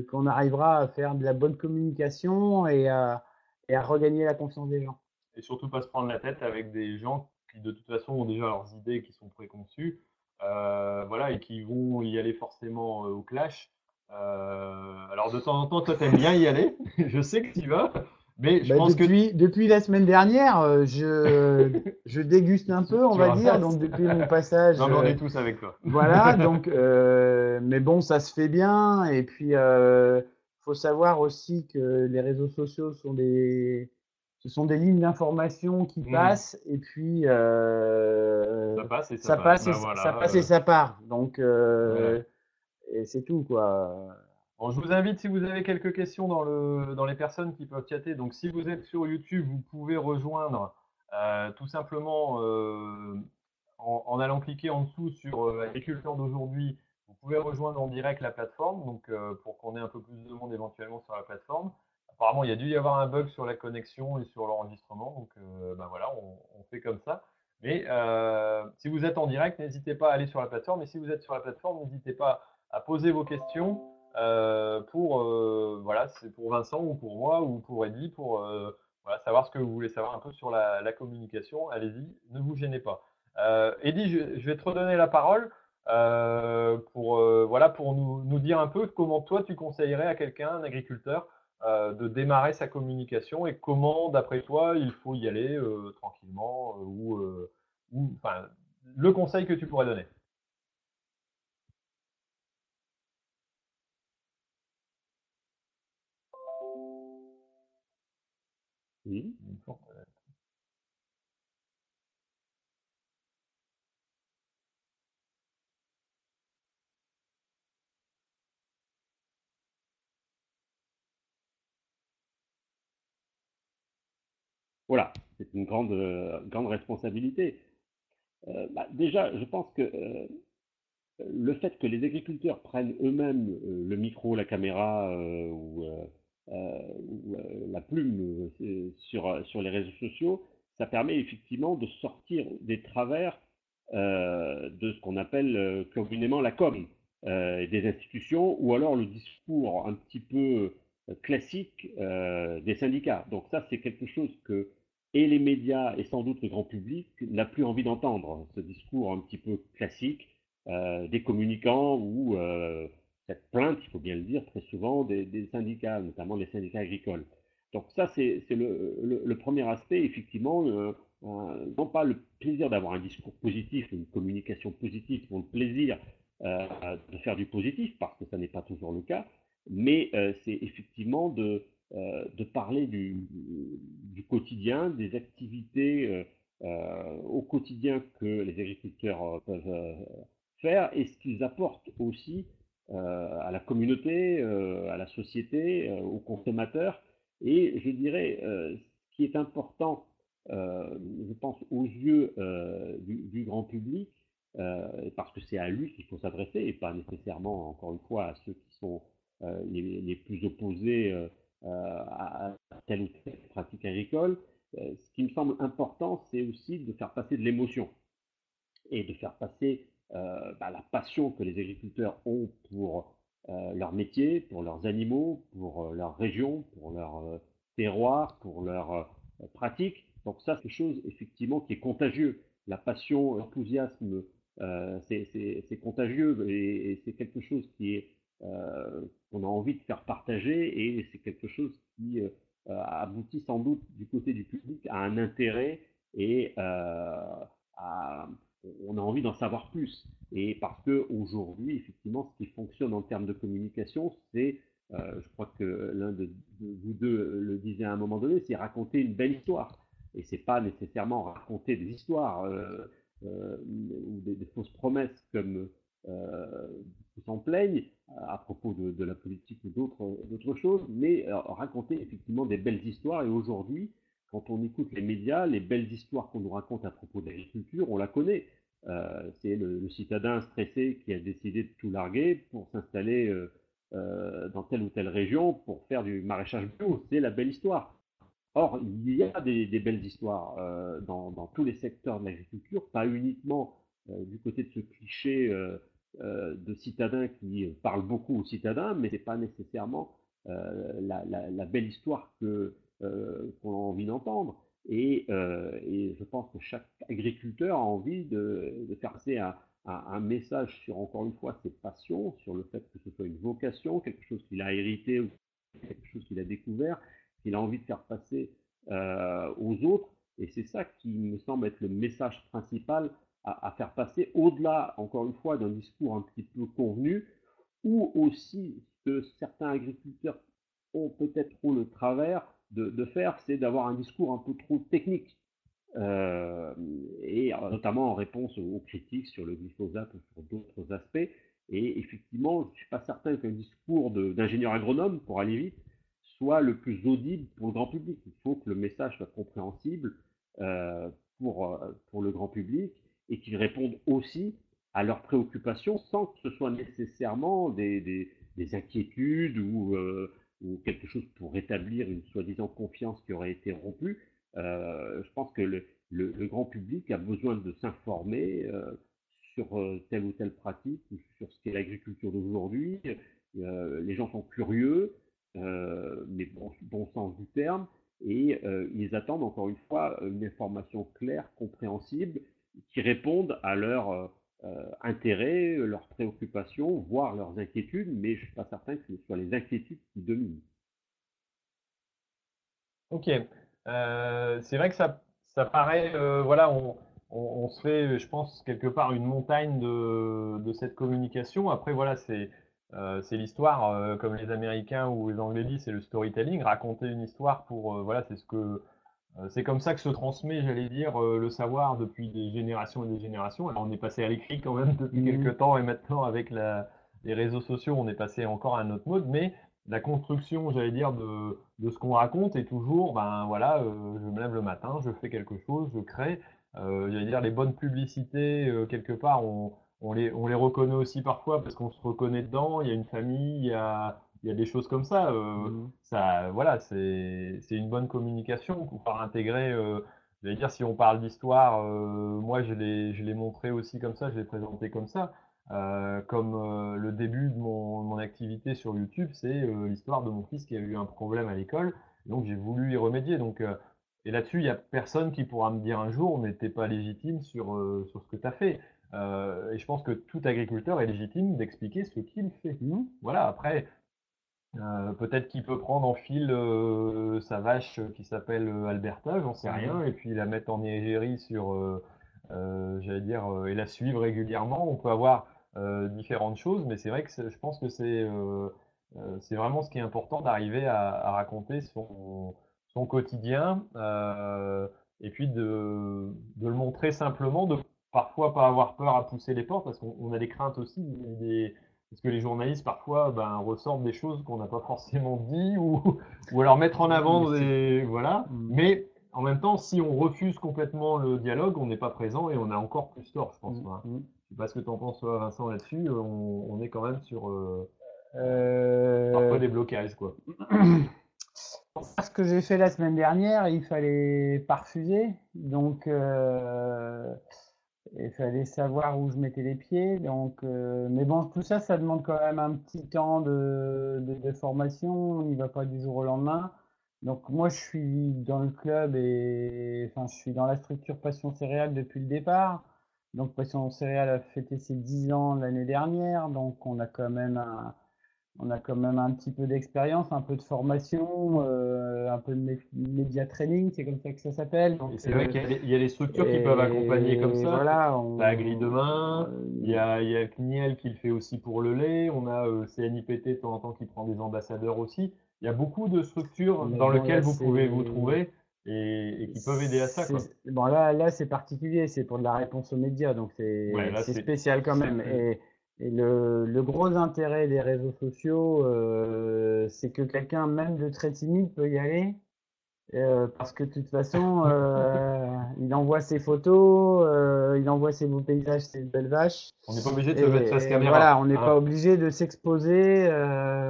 qu'on arrivera à faire de la bonne communication et à, à regagner la confiance des gens et surtout pas se prendre la tête avec des gens qui de toute façon ont déjà leurs idées qui sont préconçues, euh, voilà, et qui vont y aller forcément euh, au clash. Euh, alors de temps en temps, toi, t'aimes bien y aller. je sais que tu vas. Mais je bah, pense depuis, que... depuis la semaine dernière, je, je déguste un peu, on va dire. Donc depuis mon passage. Non, on est tous avec toi. voilà. Donc, mais bon, ça se fait bien. Et puis, il faut savoir aussi que les réseaux sociaux sont des ce sont des lignes d'information qui mmh. passent et puis euh, ça passe et ça, passe, et, ben ça passe et ça part. Donc euh, et c'est tout quoi. Je vous invite si vous avez quelques questions dans le dans les personnes qui peuvent chatter. Donc si vous êtes sur YouTube, vous pouvez rejoindre euh, tout simplement en, en, allant cliquer en dessous sur agriculteur d'aujourd'hui. Vous pouvez rejoindre en direct la plateforme, donc pour qu'on ait un peu plus de monde éventuellement sur la plateforme apparemment, il y a dû y avoir un bug sur la connexion et sur l'enregistrement. Donc, euh, ben voilà, on, fait comme ça. Mais euh, si vous êtes en direct, n'hésitez pas à aller sur la plateforme. Et si vous êtes sur la plateforme, n'hésitez pas à poser vos questions euh, pour, voilà, c'est pour Vincent ou pour moi ou pour Eddie pour voilà, savoir ce que vous voulez savoir un peu sur la, communication. Allez-y, ne vous gênez pas. Eddie, je, vais te redonner la parole. pour, voilà, pour nous, nous, dire un peu comment toi tu conseillerais à quelqu'un, un agriculteur, euh, de démarrer sa communication et comment, d'après toi, il faut y aller euh, tranquillement euh, ou, enfin, le conseil que tu pourrais donner. Oui. Voilà, c'est une grande, euh, grande responsabilité. Euh, bah, déjà, je pense que euh, le fait que les agriculteurs prennent eux-mêmes le micro, la caméra ou, la plume sur, sur les réseaux sociaux, ça permet effectivement de sortir des travers de ce qu'on appelle communément la com des institutions ou alors le discours un petit peu classique des syndicats. Donc ça, c'est quelque chose que et les médias et sans doute le grand public n'a plus envie d'entendre ce discours un petit peu classique euh, des communicants ou euh, cette plainte, il faut bien le dire, très souvent des, syndicats, notamment des syndicats agricoles. Donc ça, c'est le, premier aspect, effectivement, euh, non pas le plaisir d'avoir un discours positif, une communication positive pour le plaisir de faire du positif, parce que ça n'est pas toujours le cas, mais c'est effectivement de, euh, parler du, quotidien, des activités euh, euh, au quotidien que les agriculteurs peuvent faire et ce qu'ils apportent aussi à la communauté, à la société, aux consommateurs. Et je dirais, ce qui est important, je pense, aux yeux du, grand public, parce que c'est à lui qu'il faut s'adresser et pas nécessairement, encore une fois, à ceux qui sont les, plus opposés euh, à, telle ou telle pratique agricole. Euh, ce qui me semble important, c'est aussi de faire passer de l'émotion et de faire passer euh, bah, la passion que les agriculteurs ont pour leur métier, pour leurs animaux, pour leur région, pour leur terroir, pour leur pratique. Donc ça, c'est quelque chose effectivement qui est contagieux. La passion, l'enthousiasme, c'est contagieux et, c'est quelque chose qui est qu'on a envie de faire partager et c'est quelque chose qui aboutit sans doute du côté du public à un intérêt et à, on a envie d'en savoir plus. Et parce que aujourd'hui, effectivement, ce qui fonctionne en termes de communication, c'est, euh, je crois que l'un de, vous deux le disait à un moment donné, c'est raconter une belle histoire. Et c'est pas nécessairement raconter des histoires euh, euh, ou des, fausses promesses comme qui s'en plaignent à propos de, la politique ou d'autres choses, mais raconter effectivement des belles histoires. Et aujourd'hui, quand on écoute les médias, les belles histoires qu'on nous raconte à propos de l'agriculture, on la connaît. Euh, c'est le, citadin stressé qui a décidé de tout larguer pour s'installer euh, euh, dans telle ou telle région pour faire du maraîchage bio. C'est la belle histoire. Or, il y a des, belles histoires dans, tous les secteurs de l'agriculture, pas uniquement du côté de ce cliché de citadin qui parle beaucoup aux citadins, mais ce n'est pas nécessairement la, belle histoire que qu'on a envie d'entendre. Euh, et, je pense que chaque agriculteur a envie de, faire passer un, message sur, encore une fois, ses passions, sur le fait que ce soit une vocation, quelque chose qu'il a hérité ou quelque chose qu'il a découvert, qu'il a envie de faire passer euh, aux autres. Et c'est ça qui me semble être le message principal à, faire passer, au-delà, encore une fois, d'un discours un petit peu convenu, ou aussi que certains agriculteurs ont peut-être trop le travers de, faire, c'est d'avoir un discours un peu trop technique. Euh, et euh, notamment en réponse aux, critiques sur le glyphosate ou sur d'autres aspects. Et effectivement, je ne suis pas certain qu'un discours d'ingénieur agronome, pour aller vite, soit le plus audible pour le grand public. Il faut que le message soit compréhensible euh, pour, pour le grand public et qu'il réponde aussi à leurs préoccupations sans que ce soit nécessairement des, des inquiétudes ou ou quelque chose pour rétablir une soi-disant confiance qui aurait été rompue, euh, je pense que le, grand public a besoin de s'informer euh, sur euh, telle ou telle pratique ou sur ce qu'est l'agriculture d'aujourd'hui. les gens sont curieux, mais bon, bon sens du terme, et ils attendent encore une fois une information claire, compréhensible, qui réponde à leurs intérêts, leurs préoccupations, voire leurs inquiétudes, mais je ne suis pas certain que ce soit les inquiétudes qui dominent. Ok. Euh, c'est vrai que ça, ça paraît, euh, voilà, on, on, se fait, je pense, quelque part une montagne de, de cette communication. Après, voilà, c'est euh, c'est l'histoire, comme les Américains ou les Anglais disent, c'est le storytelling. Raconter une histoire pour, voilà, c'est ce que, c'est comme ça que se transmet, j'allais dire, le savoir depuis des générations et des générations. Alors, on est passé à l'écrit quand même depuis mmh quelques temps, et maintenant avec la, les réseaux sociaux, on est passé encore à un autre mode. Mais la construction, j'allais dire, de, de ce qu'on raconte est toujours, ben voilà, euh, je me lève le matin, je fais quelque chose, je crée. Euh, j'allais dire, les bonnes publicités, euh, quelque part, on, on, les, on les reconnaît aussi parfois parce qu'on se reconnaît dedans, il y a une famille, il y a, il y a des choses comme ça. Mmh. ça voilà, c'est une bonne communication pour pouvoir intégrer. j'allais dire, si on parle d'histoire, moi je l'ai montré aussi comme ça, je l'ai présenté comme ça. Euh, comme euh, le début de mon, mon activité sur YouTube, c'est euh, l'histoire de mon fils qui a eu un problème à l'école. Donc j'ai voulu y remédier. Donc, et là-dessus, il n'y a personne qui pourra me dire un jour, mais t'es pas légitime sur, sur ce que tu as fait. et je pense que tout agriculteur est légitime d'expliquer ce qu'il fait. Mmh. Voilà, après, peut-être qu'il peut prendre en fil sa vache qui s'appelle Alberta, j'en sais rien, et puis la mettre en égérie sur, j'allais dire, et la suivre régulièrement. On peut avoir euh, différentes choses, mais c'est vrai que je pense que c'est euh, euh, c'est vraiment ce qui est important d'arriver à, raconter son, son quotidien et puis de, de, le montrer simplement, de parfois pas avoir peur à pousser les portes parce qu'on a des craintes aussi des, parce que les journalistes parfois ben, ressortent des choses qu'on n'a pas forcément dit ou, ou alors mettre en avant des voilà mmh. mais en même temps si on refuse complètement le dialogue on n'est pas présent et on a encore plus tort je pense. Mmh. Je sais pas ce que tu en penses, Vincent, là-dessus. Euh, on, est quand même sur euh, euh, parfois des blocages. Quoi. Ce que j'ai fait la semaine dernière, il fallait pas refuser. Donc, il fallait savoir où je mettais les pieds. Donc, mais bon, tout ça, ça demande quand même un petit temps de, de formation. On n'y va pas du jour au lendemain. Donc, moi, je suis dans le club et enfin, je suis dans la structure Passion Céréales depuis le départ. Donc Passion Céréales a fêté ses 10 ans l'année dernière, donc on a quand même un, on a quand même un petit peu d'expérience, un peu de formation, euh, un peu de média training, c'est comme ça que ça s'appelle. C'est vrai qu'il y, a des structures qui peuvent accompagner comme ça. Voilà, on, la grille demain, il y a, il y a CNIEL qui le fait aussi pour le lait, on a CNIPT de temps en temps qui prend des ambassadeurs aussi. Il y a beaucoup de structures dans lesquelles vous pouvez vous trouver et, qui peuvent aider à ça. Quoi. Bon, là, là c'est particulier, c'est pour de la réponse aux médias, donc c'est spécial quand même. Et, et le, le, gros intérêt des réseaux sociaux, euh, c'est que quelqu'un, même de très timide, peut y aller. Euh, parce que de toute façon, euh, il envoie ses photos, il envoie ses beaux paysages, ses belles vaches. On n'est pas obligé de se mettre face caméra. Voilà, on n'est pas obligé de s'exposer.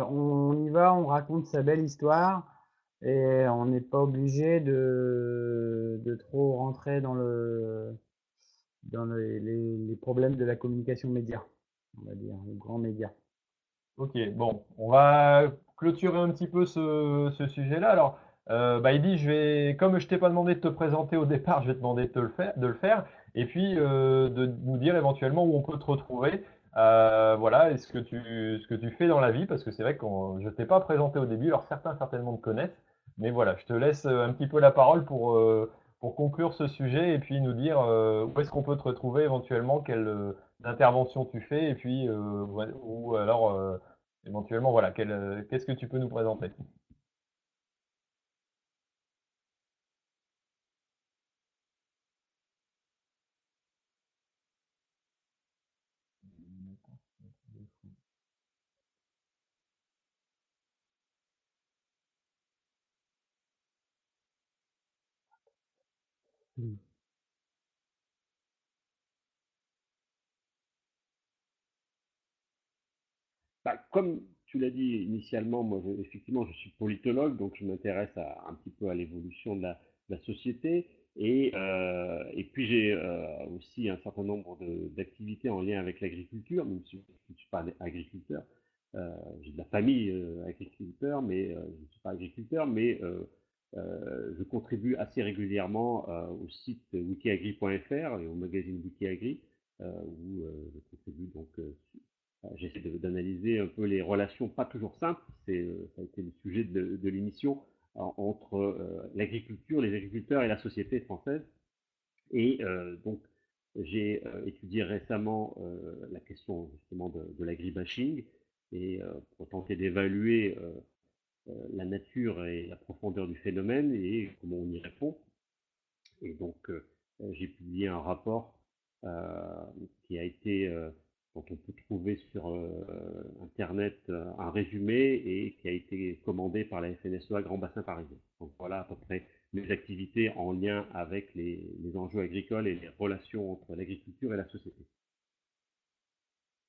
On, on, y va, on raconte sa belle histoire. Et on n'est pas obligé de, de trop rentrer dans, le, dans les, les, les problèmes de la communication média, on va dire, les grands médias. Ok, bon, on va clôturer un petit peu ce, sujet-là. Alors, euh, bah, je vais, comme je t'ai pas demandé de te présenter au départ, je vais te demander de, le, faire, de le faire, et puis euh, de nous dire éventuellement où on peut te retrouver. Euh, voilà, et ce que tu, ce que tu fais dans la vie, parce que c'est vrai que je t'ai pas présenté au début, alors certains certainement te connaissent, mais voilà, je te laisse un petit peu la parole pour, euh, pour conclure ce sujet et puis nous dire euh, où est-ce qu'on peut te retrouver éventuellement, quelle intervention tu fais et puis ou alors éventuellement voilà, qu'est-ce que tu peux nous présenter? Mmh. Bah, comme tu l'as dit initialement, moi, effectivement, je suis politologue, donc je m'intéresse un petit peu à l'évolution de la, société. Et, euh, et puis j'ai euh, aussi un certain nombre d'activités en lien avec l'agriculture, même si je ne suis pas agriculteur. Euh, j'ai de la famille agriculteur, mais je ne suis pas agriculteur, mais euh, je contribue assez régulièrement euh, au site wikiagri.fr et au magazine Wikiagri, euh, où je contribue donc j'essaie d'analyser un peu les relations pas toujours simples, c'est ça a été le sujet de, l'émission entre l'agriculture, les agriculteurs et la société française. Et donc j'ai étudié récemment la question justement de, de l'agribashing et pour tenter d'évaluer la nature et la profondeur du phénomène et comment on y répond. Et donc, euh, j'ai publié un rapport euh, qui a été, dont on peut trouver sur Internet un résumé et qui a été commandé par la FNSEA Grand Bassin Parisien. Donc voilà à peu près mes activités en lien avec les, les enjeux agricoles et les relations entre l'agriculture et la société.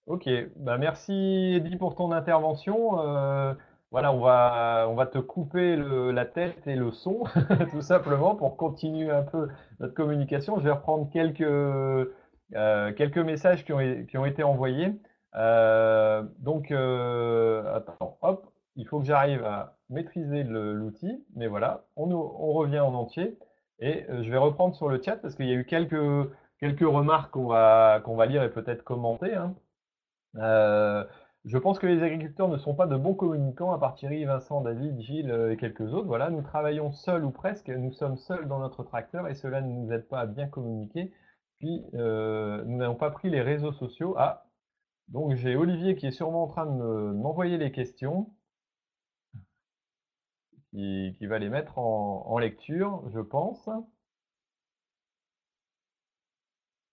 Ok, bah merci Eddie pour ton intervention. Euh, voilà, on va, te couper la tête et le son, tout simplement, pour continuer un peu notre communication. Je vais reprendre quelques, euh, messages qui ont, été envoyés. Euh, donc, euh, attends, hop, il faut que j'arrive à maîtriser l'outil, mais voilà, on, revient en entier. Et je vais reprendre sur le chat parce qu'il y a eu quelques, remarques qu'on va, lire et peut-être commenter. Hein. Je pense que les agriculteurs ne sont pas de bons communicants, à part Thierry, Vincent, David, Gilles euh, et quelques autres. Voilà, nous travaillons seuls ou presque, nous sommes seuls dans notre tracteur et cela ne nous aide pas à bien communiquer. Puis, euh, nous n'avons pas pris les réseaux sociaux. Ah, donc j'ai Olivier qui est sûrement en train de m'envoyer les questions, qui, va les mettre en, lecture, je pense.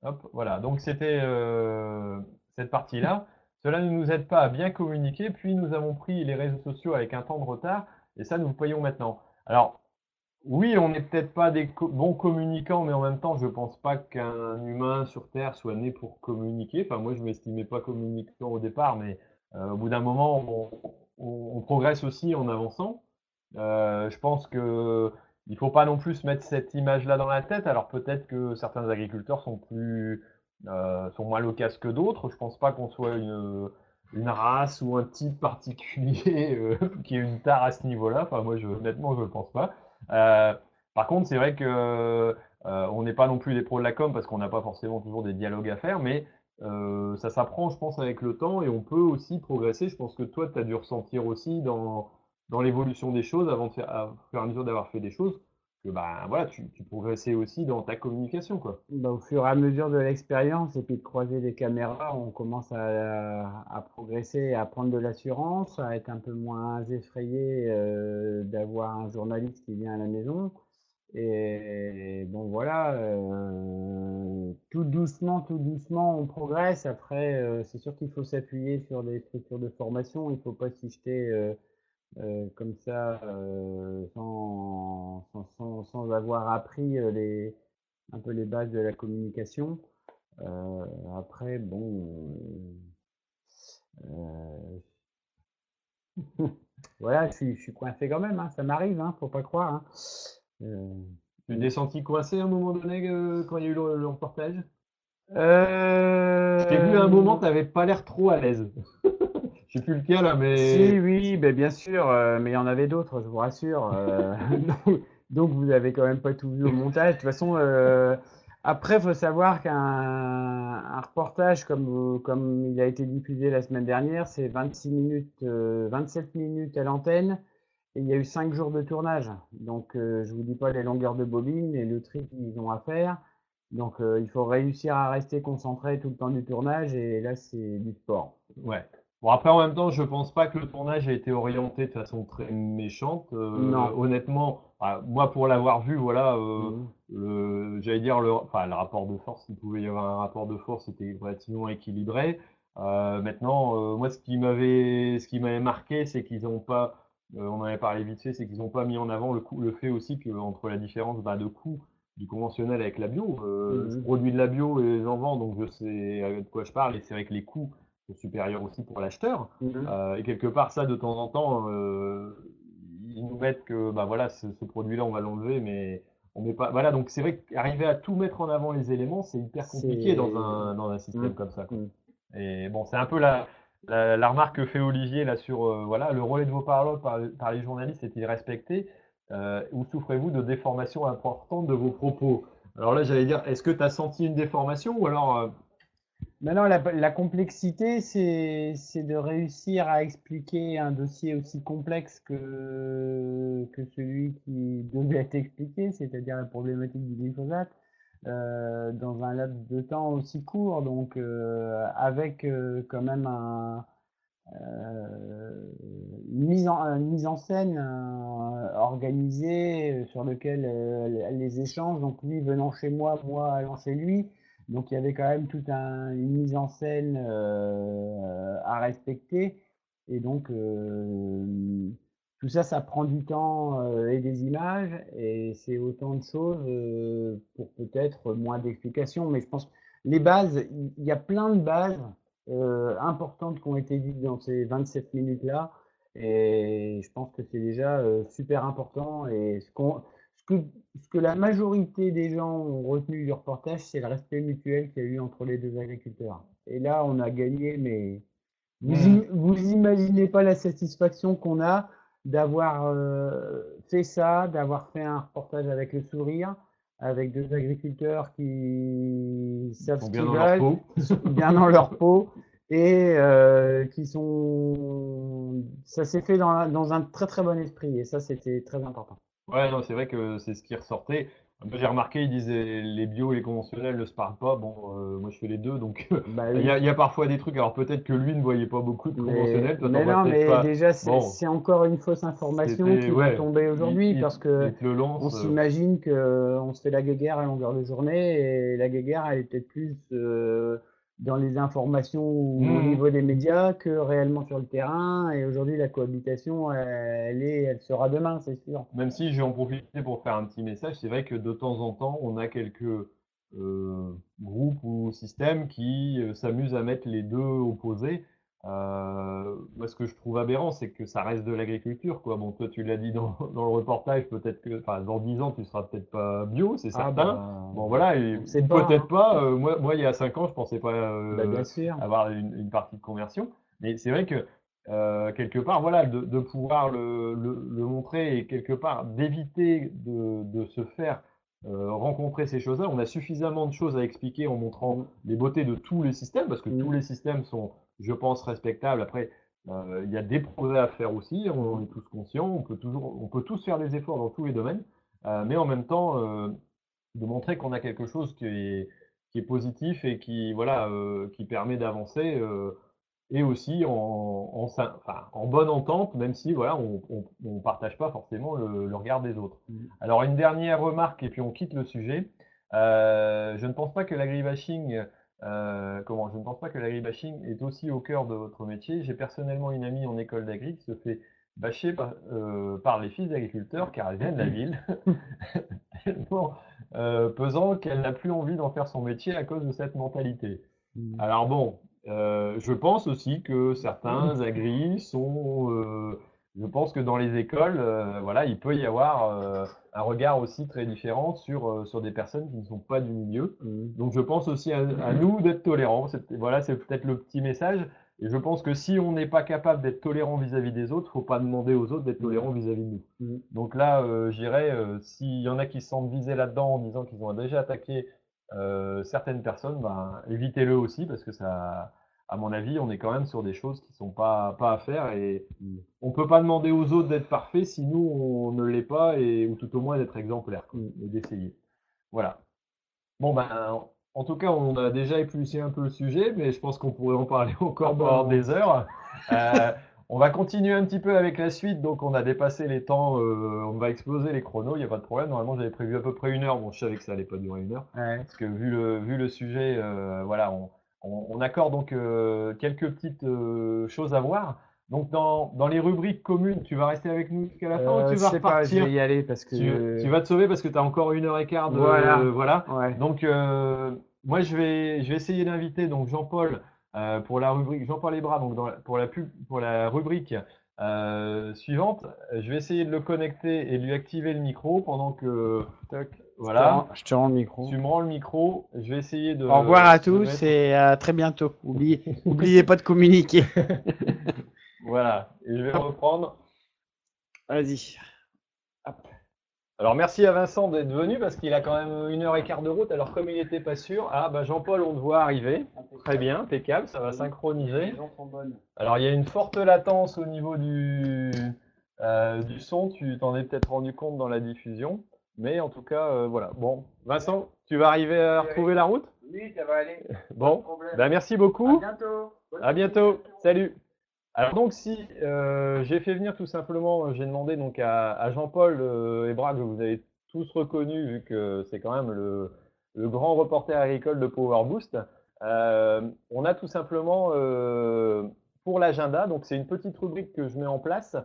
Hop, voilà, donc c'était euh, cette partie-là. Cela ne nous aide pas à bien communiquer, puis nous avons pris les réseaux sociaux avec un temps de retard, et ça, nous payons maintenant. Alors, oui, on n'est peut-être pas des bons communicants, mais en même temps, je ne pense pas qu'un humain sur Terre soit né pour communiquer. Enfin, moi, je ne m'estimais pas communicant au départ, mais euh, au bout d'un moment, on, progresse aussi en avançant. Euh, je pense que il faut pas non plus mettre cette image-là dans la tête. Alors peut-être que certains agriculteurs sont plus sont moins loquaces que d'autres. Je pense pas qu'on soit une, race ou un type particulier euh, qui ait une tare à ce niveau-là. Enfin, moi, honnêtement, je ne pense pas. Euh, par contre, c'est vrai que euh, on n'est pas non plus des pros de la com parce qu'on n'a pas forcément toujours des dialogues à faire, mais euh, ça s'apprend, je pense, avec le temps et on peut aussi progresser. Je pense que toi, tu as dû ressentir aussi dans, l'évolution des choses, avant de faire, à mesure d'avoir fait des choses, que bah, voilà, tu, tu progressais aussi dans ta communication. Quoi. Bah, au fur et à mesure de l'expérience et puis de croiser des caméras, on commence à, à progresser, à prendre de l'assurance, à être un peu moins effrayé euh, d'avoir un journaliste qui vient à la maison. Et bon voilà, euh, tout doucement, tout doucement, on progresse. Après, euh, c'est sûr qu'il faut s'appuyer sur des structures de formation. Il ne faut pas s'y jeter euh, comme ça euh, sans, sans, sans, sans avoir appris euh, les, un peu les bases de la communication. Après, bon, voilà, je suis, je suis coincé quand même. Hein, ça m'arrive, hein, faut pas croire. Hein. Tu t'es senti coincé à un moment donné euh, quand il y a eu le, le reportage? Euh, Je t'ai vu à un moment, tu n'avais pas l'air trop à l'aise. Je sais plus lequel, là, mais. Si, oui, ben bien sûr, euh, mais il y en avait d'autres, je vous rassure. euh, donc, donc vous avez quand même pas tout vu au montage. De toute façon, euh, après, faut savoir qu'un un reportage comme, comme il a été diffusé la semaine dernière, c'est 26 minutes, euh, 27 minutes à l'antenne. Et il y a eu 5 jours de tournage. Donc, je vous dis pas les longueurs de bobine et le tri qu'ils ont à faire. Donc, il faut réussir à rester concentré tout le temps du tournage. Et là, c'est du sport. Ouais. Bon, après, en même temps, je pense pas que le tournage ait été orienté de façon très méchante. Euh, Non. Honnêtement, ah, moi, pour l'avoir vu, voilà, euh, Mhm. le, j'allais dire le, enfin, le rapport de force, il pouvait y avoir un rapport de force, c'était relativement équilibré. Euh, maintenant, moi, ce qui m'avait, ce qui m'avait marqué, c'est qu'ils n'ont pas, on en avait parlé vite fait, c'est qu'ils n'ont pas mis en avant le coup, le fait aussi que entre la différence bah, de coût du conventionnel avec la bio, Mhm. je produis de la bio et j'en vends, donc je sais de quoi je parle, et c'est vrai que les coûts sont supérieurs aussi pour l'acheteur. Mhm. Euh, et quelque part, ça, de temps en temps, euh, ils nous mettent que, bah voilà, ce, ce produit-là, on va l'enlever, mais on met pas. Voilà, donc c'est vrai qu'arriver à tout mettre en avant les éléments, c'est hyper compliqué dans un, dans un système Mm. comme ça. quoi. Mm. Et bon, c'est un peu la, la, la remarque que fait Olivier là sur, euh, voilà, le relais de vos paroles par, par les journalistes est-il respecté? Ou souffrez-vous de déformations importantes de vos propos? Alors là, j'allais dire, est-ce que tu as senti une déformation ou alors Maintenant, la, complexité, c'est, de réussir à expliquer un dossier aussi complexe que, celui qui devait être expliqué, c'est-à-dire la problématique du glyphosate, euh, dans un laps de temps aussi court, donc euh, avec euh, quand même un, une, mise en, une mise en scène organisée sur lequel les échanges, donc lui venant chez moi, moi allant chez lui, donc il y avait quand même toute un, une mise en scène euh, à respecter. Et donc euh, tout ça, ça prend du temps euh, et des images. Et c'est autant de choses pour peut-être moins d'explications. Mais je pense les bases, il y a plein de bases importantes qui ont été dites dans ces 27 minutes-là. Et je pense que c'est déjà super important. Et ce qu'on que, ce que la majorité des gens ont retenu du reportage, c'est le respect mutuel qu'il y a eu entre les deux agriculteurs. Et là, on a gagné, mais vous, Mm. im- vous imaginez pas la satisfaction qu'on a d'avoir euh, fait ça, d'avoir fait un reportage avec le sourire, avec deux agriculteurs qui savent ce qu'ils veulent, peau? qui sont bien dans leur peau et euh, qui sont. Ça s'est fait dans un très très bon esprit et ça, c'était très important. Ouais, non, c'est vrai que c'est ce qui ressortait. J'ai remarqué, ils disaient les bio et les conventionnels ne se parlent pas. Bon, euh, moi je fais les deux, donc Bah, il y a, il y a parfois des trucs. Alors peut-être que lui ne voyait pas beaucoup de Mais, conventionnels, toi mais vois non, peut-être mais pas. déjà, c'est Bon. c'est encore une fausse information C'était- qui ouais. va tomber aujourd'hui Il- parce que il te le lance, on euh, s'imagine que on se fait la guéguerre à longueur de journée et la guéguerre, elle est peut-être plus euh, dans les informations ou au Mhm. niveau des médias que réellement sur le terrain. Et aujourd'hui, la cohabitation, elle, est, elle sera demain, c'est sûr. Même si je vais en profiter pour faire un petit message, c'est vrai que de temps en temps, on a quelques euh, groupes ou systèmes qui euh, s'amusent à mettre les deux opposés. Euh, moi, ce que je trouve aberrant, c'est que ça reste de l'agriculture, quoi. Bon, toi, tu l'as dit dans, dans le reportage, peut-être que, enfin, dans 10 ans, tu seras peut-être pas bio, c'est Ah, certain. bah, Bon, voilà, et sait pas, peut-être hein. pas. euh, moi, moi, il y a 5 ans, je pensais pas euh, bah, bien sûr. avoir une, une partie de conversion. Mais c'est vrai que quelque part, voilà, de, de pouvoir le, le, le montrer et quelque part d'éviter de, de se faire rencontrer ces choses-là. On a suffisamment de choses à expliquer en montrant Mm. les beautés de tous les systèmes, parce que Mm. tous les systèmes sont, je pense, respectables. Après, euh, il y a des progrès à faire aussi, on en est tous conscients, on peut toujours, on peut tous faire des efforts dans tous les domaines, euh, mais en même temps, euh, de montrer qu'on a quelque chose qui est, qui est positif et qui, voilà, qui permet d'avancer, et aussi en, en, syn- enfin, en bonne entente, même si, voilà, on on partage pas forcément le, le regard des autres. Mhm. Alors, une dernière remarque, et puis on quitte le sujet. Je ne pense pas que l'agribashing euh, comment je ne pense pas que l'agribashing est aussi au cœur de votre métier. J'ai personnellement une amie en école d'agri qui se fait bâcher par, euh, par les fils d'agriculteurs car elle vient de la ville, tellement euh, pesant qu'elle n'a plus envie d'en faire son métier à cause de cette mentalité. Mm. Alors bon, je pense aussi que certains agris sont, je pense que dans les écoles, euh, voilà, il peut y avoir euh, un regard aussi très différent sur, euh, sur des personnes qui ne sont pas du milieu. Mm. Donc je pense aussi à, à nous d'être tolérants. Voilà, c'est peut-être le petit message. Et je pense que si on n'est pas capable d'être tolérant vis-à-vis des autres, faut pas demander aux autres d'être tolérants vis-à-vis de nous. Donc là, euh, s'il y en a qui se sentent visés là-dedans en disant qu'ils ont déjà attaqué certaines personnes, ben, évitez-le aussi parce que ça, à mon avis, on est quand même sur des choses qui sont pas, pas à faire et Mm. on peut pas demander aux autres d'être parfaits si nous on ne l'est pas et ou tout au moins d'être exemplaire quoi, et d'essayer. Voilà. Bon ben, en tout cas, on a déjà épluché un peu le sujet, mais je pense qu'on pourrait en parler encore Ah bah, pendant des heures. Euh, on va continuer un petit peu avec la suite, donc on a dépassé les temps, euh, on va exploser les chronos, il n'y a pas de problème. Normalement, j'avais prévu à peu près une heure, bon, je savais que ça allait pas durer une heure, Ouais. parce que vu le, vu le sujet, euh, voilà, on, on, on accorde donc euh, quelques petites euh, choses à voir. Donc dans, dans les rubriques communes, tu vas rester avec nous jusqu'à la fin Euh, ou tu je vas sais pas, je repartir vais y aller parce que. tu, tu vas te sauver parce que tu as encore une heure et quart de Voilà. voilà. Ouais. Donc euh, moi je vais je vais essayer d'inviter donc Jean-Paul euh, pour la rubrique Jean-Paul Lebras donc dans pour la pub pour la rubrique euh, suivante. Je vais essayer de le connecter et de lui activer le micro pendant que Toc. Voilà. Je te rends le micro. Tu me rends le micro. Je vais essayer de. Au revoir à tous mettre- et à très bientôt. Oubliez, oubliez pas de communiquer. Voilà. Et je vais reprendre. Vas-y. Alors merci à Vincent d'être venu parce qu'il a quand même une heure et quart de route. Alors comme il n'était pas sûr, ah bah Jean-Paul on te voit arriver. Très bien, impeccable, ça va synchroniser. gens sont bonnes. Alors il y a une forte latence au niveau du, euh, du son, tu t'en es peut-être rendu compte dans la diffusion. Mais en tout cas, euh, voilà. Bon, Vincent, tu vas arriver à retrouver la route? Oui, ça va aller. Bon, bah, merci beaucoup. bientôt. À bientôt. Salut. Alors donc si euh, j'ai fait venir tout simplement, euh, j'ai demandé donc à, à Jean-Paul euh, Ebra que vous avez tous reconnu vu que c'est quand même le, le grand reporter agricole de Power Boost. Euh, on a tout simplement pour l'agenda, donc c'est une petite rubrique que je mets en place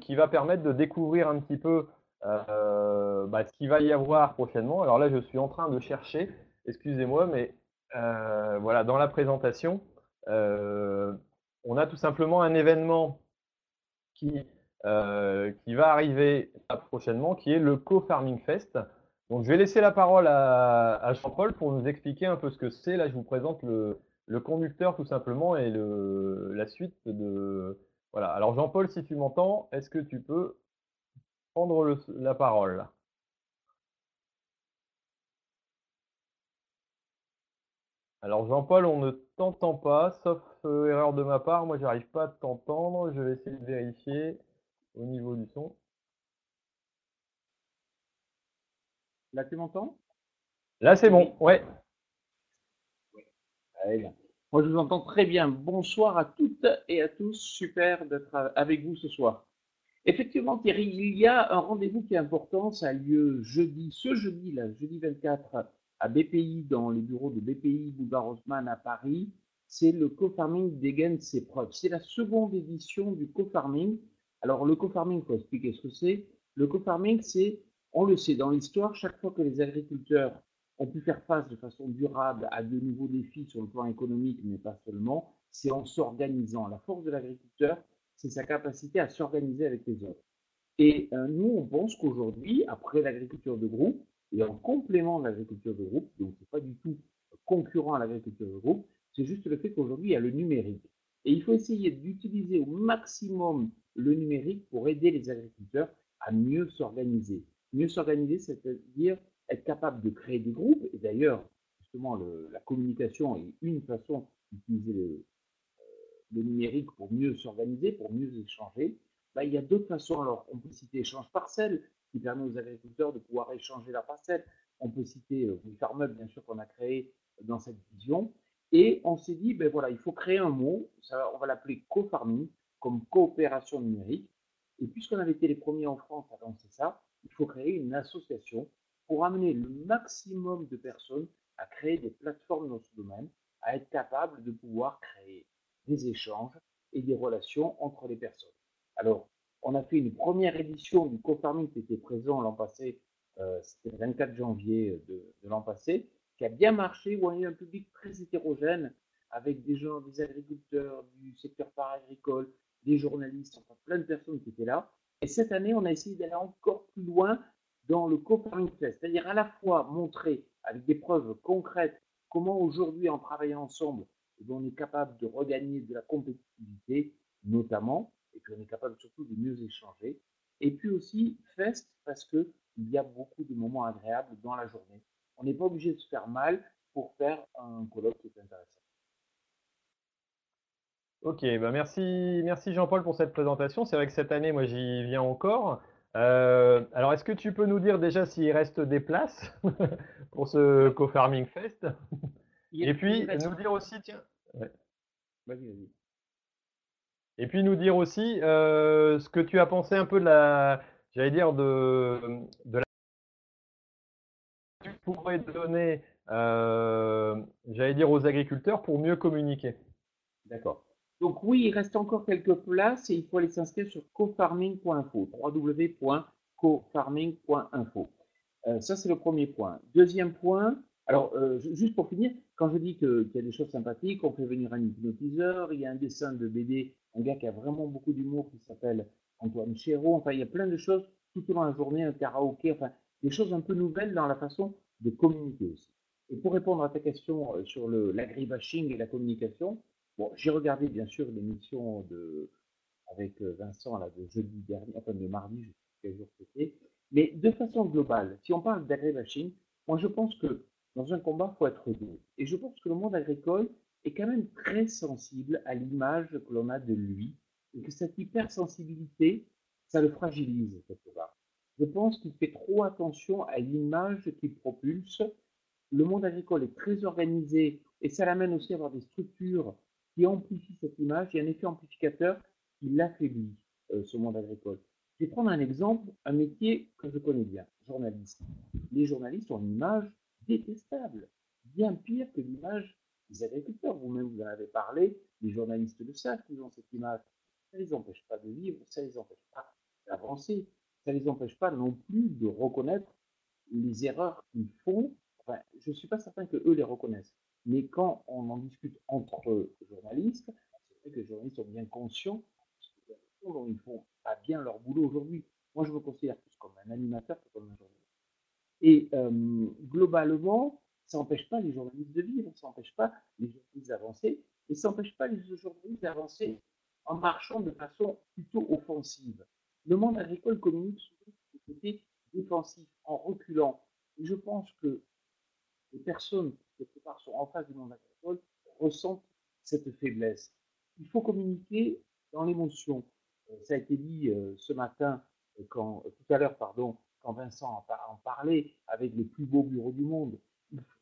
qui va permettre de découvrir un petit peu euh, bah, ce qu'il va y avoir prochainement. Alors là, je suis en train de chercher, excusez-moi, mais euh, voilà, dans la présentation, euh, on a tout simplement un événement qui, qui va arriver prochainement, qui est le Co-Farming Fest. Donc, je vais laisser la parole à, à Jean-Paul pour nous expliquer un peu ce que c'est. Là, je vous présente le, le conducteur tout simplement et le, la suite de. Voilà. Alors, Jean-Paul, si tu m'entends, est-ce que tu peux prendre le- la parole Alors Jean-Paul, on ne t'entend pas, sauf euh, erreur de ma part. Moi, j'arrive pas à t'entendre. Je vais essayer de vérifier au niveau du son. Là, tu m'entends? Là, c'est bon. Ouais. Bien. Moi, je vous entends très bien. Bonsoir à toutes et à tous. Super d'être a- avec vous ce soir. Effectivement, Thierry, il y a un rendez-vous qui est important. Ça a lieu jeudi, ce jeudi, là, jeudi 24, à BPI, dans les bureaux de BPI Boulevard Haussmann à Paris. C'est le co-farming dégaine ses preuves. C'est la seconde édition du co-farming. Alors, le co-farming, il faut expliquer ce que c'est. Le co-farming, c'est, on le sait, dans l'histoire, chaque fois que les agriculteurs ont pu faire face de façon durable à de nouveaux défis sur le plan économique, mais pas seulement, c'est en s'organisant. La force de l'agriculteur, c'est sa capacité à s'organiser avec les autres. Et euh, nous, on pense qu'aujourd'hui, après l'agriculture de groupe, et en complément de l'agriculture de groupe, donc c'est pas du tout concurrent à l'agriculture de groupe, c'est juste le fait qu'aujourd'hui, il y a le numérique. Et il faut essayer d'utiliser au maximum le numérique pour aider les agriculteurs à mieux s'organiser. Mieux s'organiser, c'est-à-dire être capable de créer des groupes. Et d'ailleurs, justement, la communication est une façon d'utiliser le, le numérique pour mieux s'organiser, pour mieux échanger. Bah, il y a d'autres façons. Alors, on peut citer échange parcelle, qui permet aux agriculteurs de pouvoir échanger la parcelle. On peut citer euh, Farmer, bien sûr, qu'on a créé dans cette vision. Et on s'est dit, ben voilà, il faut créer un mot, on va l'appeler co-farming, comme coopération numérique. Et puisqu'on avait été les premiers en France à lancer ça, il faut créer une association pour amener le maximum de personnes à créer des plateformes dans ce domaine, à être capables de pouvoir créer des échanges et des relations entre les personnes. Alors, on a fait une première édition du co-farming qui était présent l'an passé, euh, c'était le 24 janvier de, l'an passé, qui a bien marché, où on a eu un public très hétérogène, avec des gens, des agriculteurs, du secteur paragricole, des journalistes, enfin plein de personnes qui étaient là. Et cette année, on a essayé d'aller encore plus loin dans le co-farming fest, c'est-à-dire à la fois montrer avec des preuves concrètes comment aujourd'hui, en travaillant ensemble, eh on est capable de regagner de la compétitivité, notamment, et puis on est capable surtout de mieux échanger. Et puis aussi, fest, parce qu'il y a beaucoup de moments agréables dans la journée. On n'est pas obligé de se faire mal pour faire un colloque qui est intéressant. Ok, bah merci, merci Jean-Paul pour cette présentation. C'est vrai que cette année, moi, j'y viens encore. Euh, alors, est-ce que tu peux nous dire déjà s'il reste des places pour ce Co-Farming Fest? Et puis, nous dire aussi, tiens, et puis nous dire aussi euh, ce que tu as pensé un peu de la, j'allais dire de, de la tu pourrais donner, euh, j'allais dire aux agriculteurs pour mieux communiquer. D'accord. Donc oui, il reste encore quelques places et il faut aller s'inscrire sur cofarming.info, www.cofarming.info. Euh, ça, c'est le premier point. Deuxième point, alors, euh, juste pour finir, quand je dis qu'il y a des choses sympathiques, on fait venir un hypnotiseur, il y a un dessin de BD, un gars qui a vraiment beaucoup d'humour qui s'appelle Antoine Chéreau, enfin, il y a plein de choses tout au long de la journée, un karaoké, enfin, des choses un peu nouvelles dans la façon de communiquer aussi. Et pour répondre à ta question euh, sur l'agribashing et la communication, bon, j'ai regardé bien sûr l'émission avec euh, Vincent là, de jeudi dernier, enfin de mardi, je sais pas quel jour c'était, mais de façon globale, si on parle d'agribashing, moi je pense que dans un combat, il faut être doux. Et je pense que le monde agricole est quand même très sensible à l'image que l'on a de lui, et que cette hypersensibilité, ça le fragilise quelque part. Je pense qu'il fait trop attention à l'image qu'il propulse. Le monde agricole est très organisé et ça l'amène aussi à avoir des structures qui amplifient cette image. A un effet amplificateur qui l'affaiblit, euh, ce monde agricole. Je vais prendre un exemple, un métier que je connais bien, journaliste. Les journalistes ont une image détestable, bien pire que l'image des agriculteurs. Vous-même, vous en avez parlé, les journalistes le savent qu'ils ont cette image. Ça ne les empêche pas de vivre, ça ne les empêche pas d'avancer, ça ne les empêche pas non plus de reconnaître les erreurs qu'ils font. Enfin, je ne suis pas certain que eux les reconnaissent. Mais quand on en discute entre journalistes, c'est vrai que les journalistes sont bien conscients dont ils font pas bien leur boulot aujourd'hui. Moi, je me considère plus comme un animateur que comme un journaliste. Et euh, globalement, ça n'empêche pas les journalistes de vivre, ça n'empêche pas les journalistes d'avancer, et ça n'empêche pas les journalistes d'avancer en marchant de façon plutôt offensive. Le monde agricole communique souvent du côté défensif, en reculant. Et je pense que les personnes qui, quelque part, sont en face du monde agricole ressentent cette faiblesse. Il faut communiquer dans l'émotion. Euh, ça a été dit euh, ce matin, quand, tout à l'heure, pardon, quand Vincent en, parlait avec les plus beaux bureaux du monde,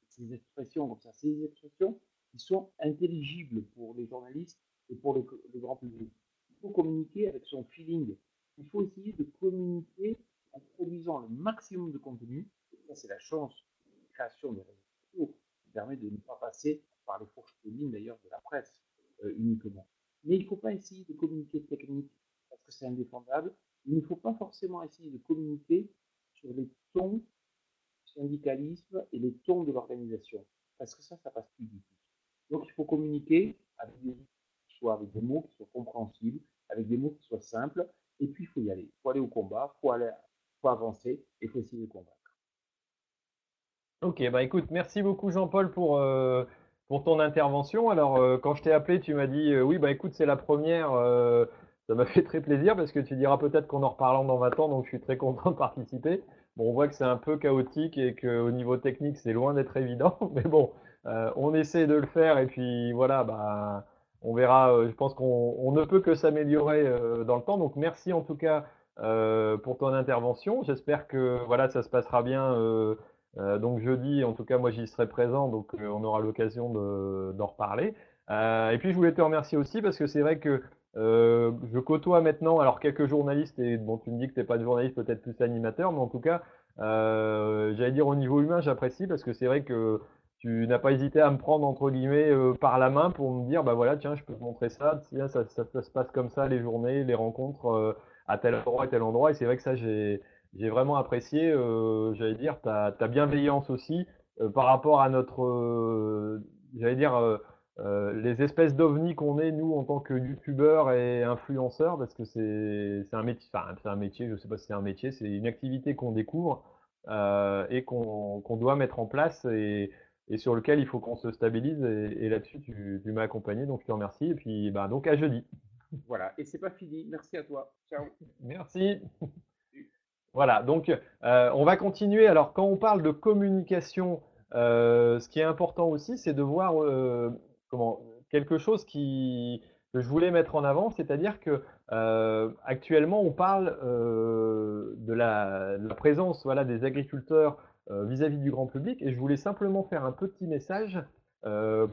ces expressions comme ça, ces expressions qui sont intelligibles pour les journalistes et pour le, grand public. Il faut communiquer avec son feeling. Il faut essayer de communiquer en produisant le maximum de contenu. Ça, c'est la chance de la création des réseaux sociaux qui permet de ne pas passer par les fourches ligne d'ailleurs de la presse euh, uniquement. Mais il ne faut pas essayer de communiquer technique parce que c'est indéfendable. Il ne faut pas forcément essayer de communiquer sur les tons du syndicalisme et les tons de l'organisation. Parce que ça, ça passe plus du tout. Donc il faut communiquer avec des, soit avec des mots qui soient compréhensibles, avec des mots qui soient simples, et puis il faut y aller. Il faut aller au combat, il faut, faut avancer, et il faut essayer de combattre. Ok, bah écoute, merci beaucoup Jean-Paul pour, euh, pour ton intervention. Alors, euh, quand je t'ai appelé, tu m'as dit, euh, oui, bah écoute, c'est la première ça m'a fait très plaisir parce que tu diras peut-être qu'on en reparlant dans 20 ans, donc je suis très content de participer. Bon, on voit que c'est un peu chaotique et qu'au niveau technique, c'est loin d'être évident. Mais bon, euh, on essaie de le faire et puis voilà, bah, on verra. Euh, je pense qu'on on ne peut que s'améliorer euh, dans le temps. Donc merci en tout cas pour ton intervention. J'espère que voilà, ça se passera bien. donc jeudi, en tout cas, moi j'y serai présent, donc on aura l'occasion de- d'en reparler. Et puis je voulais te remercier aussi parce que c'est vrai que euh, je côtoie maintenant, alors quelques journalistes, et bon, tu me dis que tu n'es pas de journaliste, peut-être plus animateur, mais en tout cas, euh, j'allais dire au niveau humain, j'apprécie parce que c'est vrai que tu n'as pas hésité à me prendre entre guillemets euh, par la main pour me dire, bah voilà, tiens, je peux te montrer ça, tiens, ça, se passe comme ça, les journées, les rencontres euh, à tel endroit et tel endroit, et c'est vrai que ça, j'ai j'ai vraiment apprécié, euh, j'allais dire, ta, ta bienveillance aussi euh, par rapport à notre, j'allais dire, euh, les espèces d'ovnis qu'on est, nous, en tant que youtubeurs et influenceurs, parce que c'est un métier, enfin, c'est un métier, je sais pas si c'est un métier, c'est une activité qu'on découvre euh, et qu'on qu'on doit mettre en place et, et sur lequel il faut qu'on se stabilise. Et, et là-dessus, tu, tu m'as accompagné, donc je te remercie. Et puis, bah, donc à jeudi. Voilà, et c'est pas fini. Merci à toi. Ciao. Merci. Voilà, donc euh, on va continuer. Alors, quand on parle de communication, ce qui est important aussi, c'est de voir comment quelque chose que je voulais mettre en avant, c'est-à-dire que euh, actuellement, on parle euh, de la, présence voilà, des agriculteurs euh, vis-à-vis du grand public, et je voulais simplement faire un petit message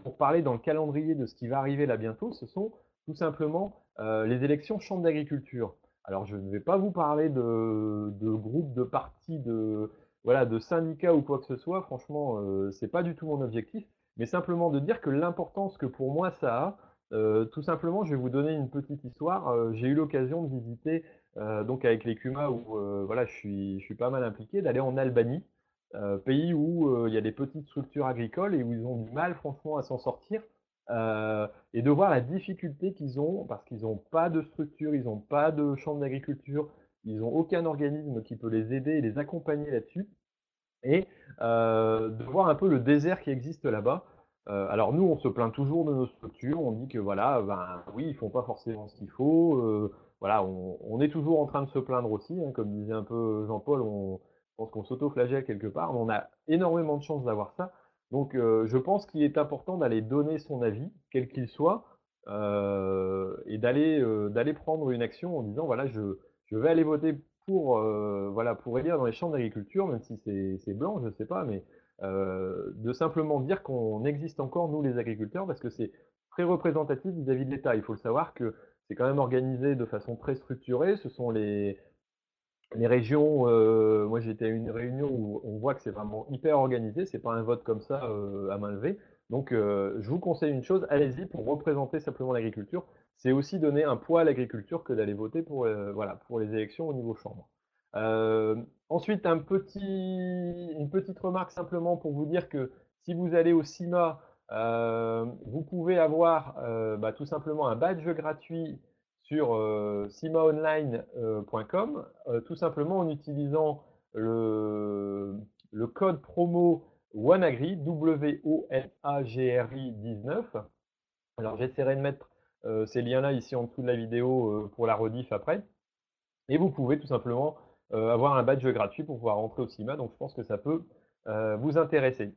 pour parler dans le calendrier de ce qui va arriver là bientôt. Ce sont tout simplement les élections chambre d'agriculture. Alors, je ne vais pas vous parler de, de groupes, de partis, de, voilà, de syndicats ou quoi que ce soit. Franchement, euh, c'est pas du tout mon objectif, mais simplement de dire que l'importance que pour moi ça a, euh, tout simplement, je vais vous donner une petite histoire. Euh, j'ai eu l'occasion de visiter, euh, donc avec les Kuma, où voilà, je suis, je suis pas mal impliqué, d'aller en Albanie, pays où il y a des petites structures agricoles et où ils ont du mal, franchement, à s'en sortir. Et de voir la difficulté qu'ils ont, parce qu'ils n'ont pas de structure, ils n'ont pas de chambre d'agriculture, ils n'ont aucun organisme qui peut les aider et les accompagner là-dessus, et euh, de voir un peu le désert qui existe là-bas. Euh, alors nous, on se plaint toujours de nos structures, on dit que voilà, ben oui, ils font pas forcément ce qu'il faut, euh, voilà, on, est toujours en train de se plaindre aussi, hein, comme disait un peu Jean-Paul, on pense qu'on s'auto-flagelle quelque part, mais on a énormément de chance d'avoir ça. Donc, je pense qu'il est important d'aller donner son avis, quel qu'il soit, et d'aller d'aller prendre une action en disant voilà, je, je vais aller voter pour euh, voilà pour élire dans les champs d'agriculture, même si c'est blanc, je sais pas, mais euh, de simplement dire qu'on existe encore nous les agriculteurs, parce que c'est très représentatif vis-à-vis de l'État. Il faut le savoir que c'est quand même organisé de façon très structurée. Ce sont les les régions, euh, moi j'étais à une réunion où on voit que c'est vraiment hyper organisé, c'est pas un vote comme ça à main levée. Donc je vous conseille une chose, allez-y pour représenter simplement l'agriculture. C'est aussi donner un poids à l'agriculture que d'aller voter pour, euh, les élections au niveau chambre. Euh, ensuite, une petite remarque simplement pour vous dire que si vous allez au CIMA, euh, vous pouvez avoir bah, tout simplement un badge gratuit sur simaonline.com, euh, tout simplement en utilisant le, code promo OneAgri, W-O-N-A-G-R-I 19. Alors j'essaierai de mettre ces liens-là ici en dessous de la vidéo euh, pour la rediff après. Et vous pouvez tout simplement euh, avoir un badge gratuit pour pouvoir rentrer au CIMA, donc je pense que ça peut euh, vous intéresser.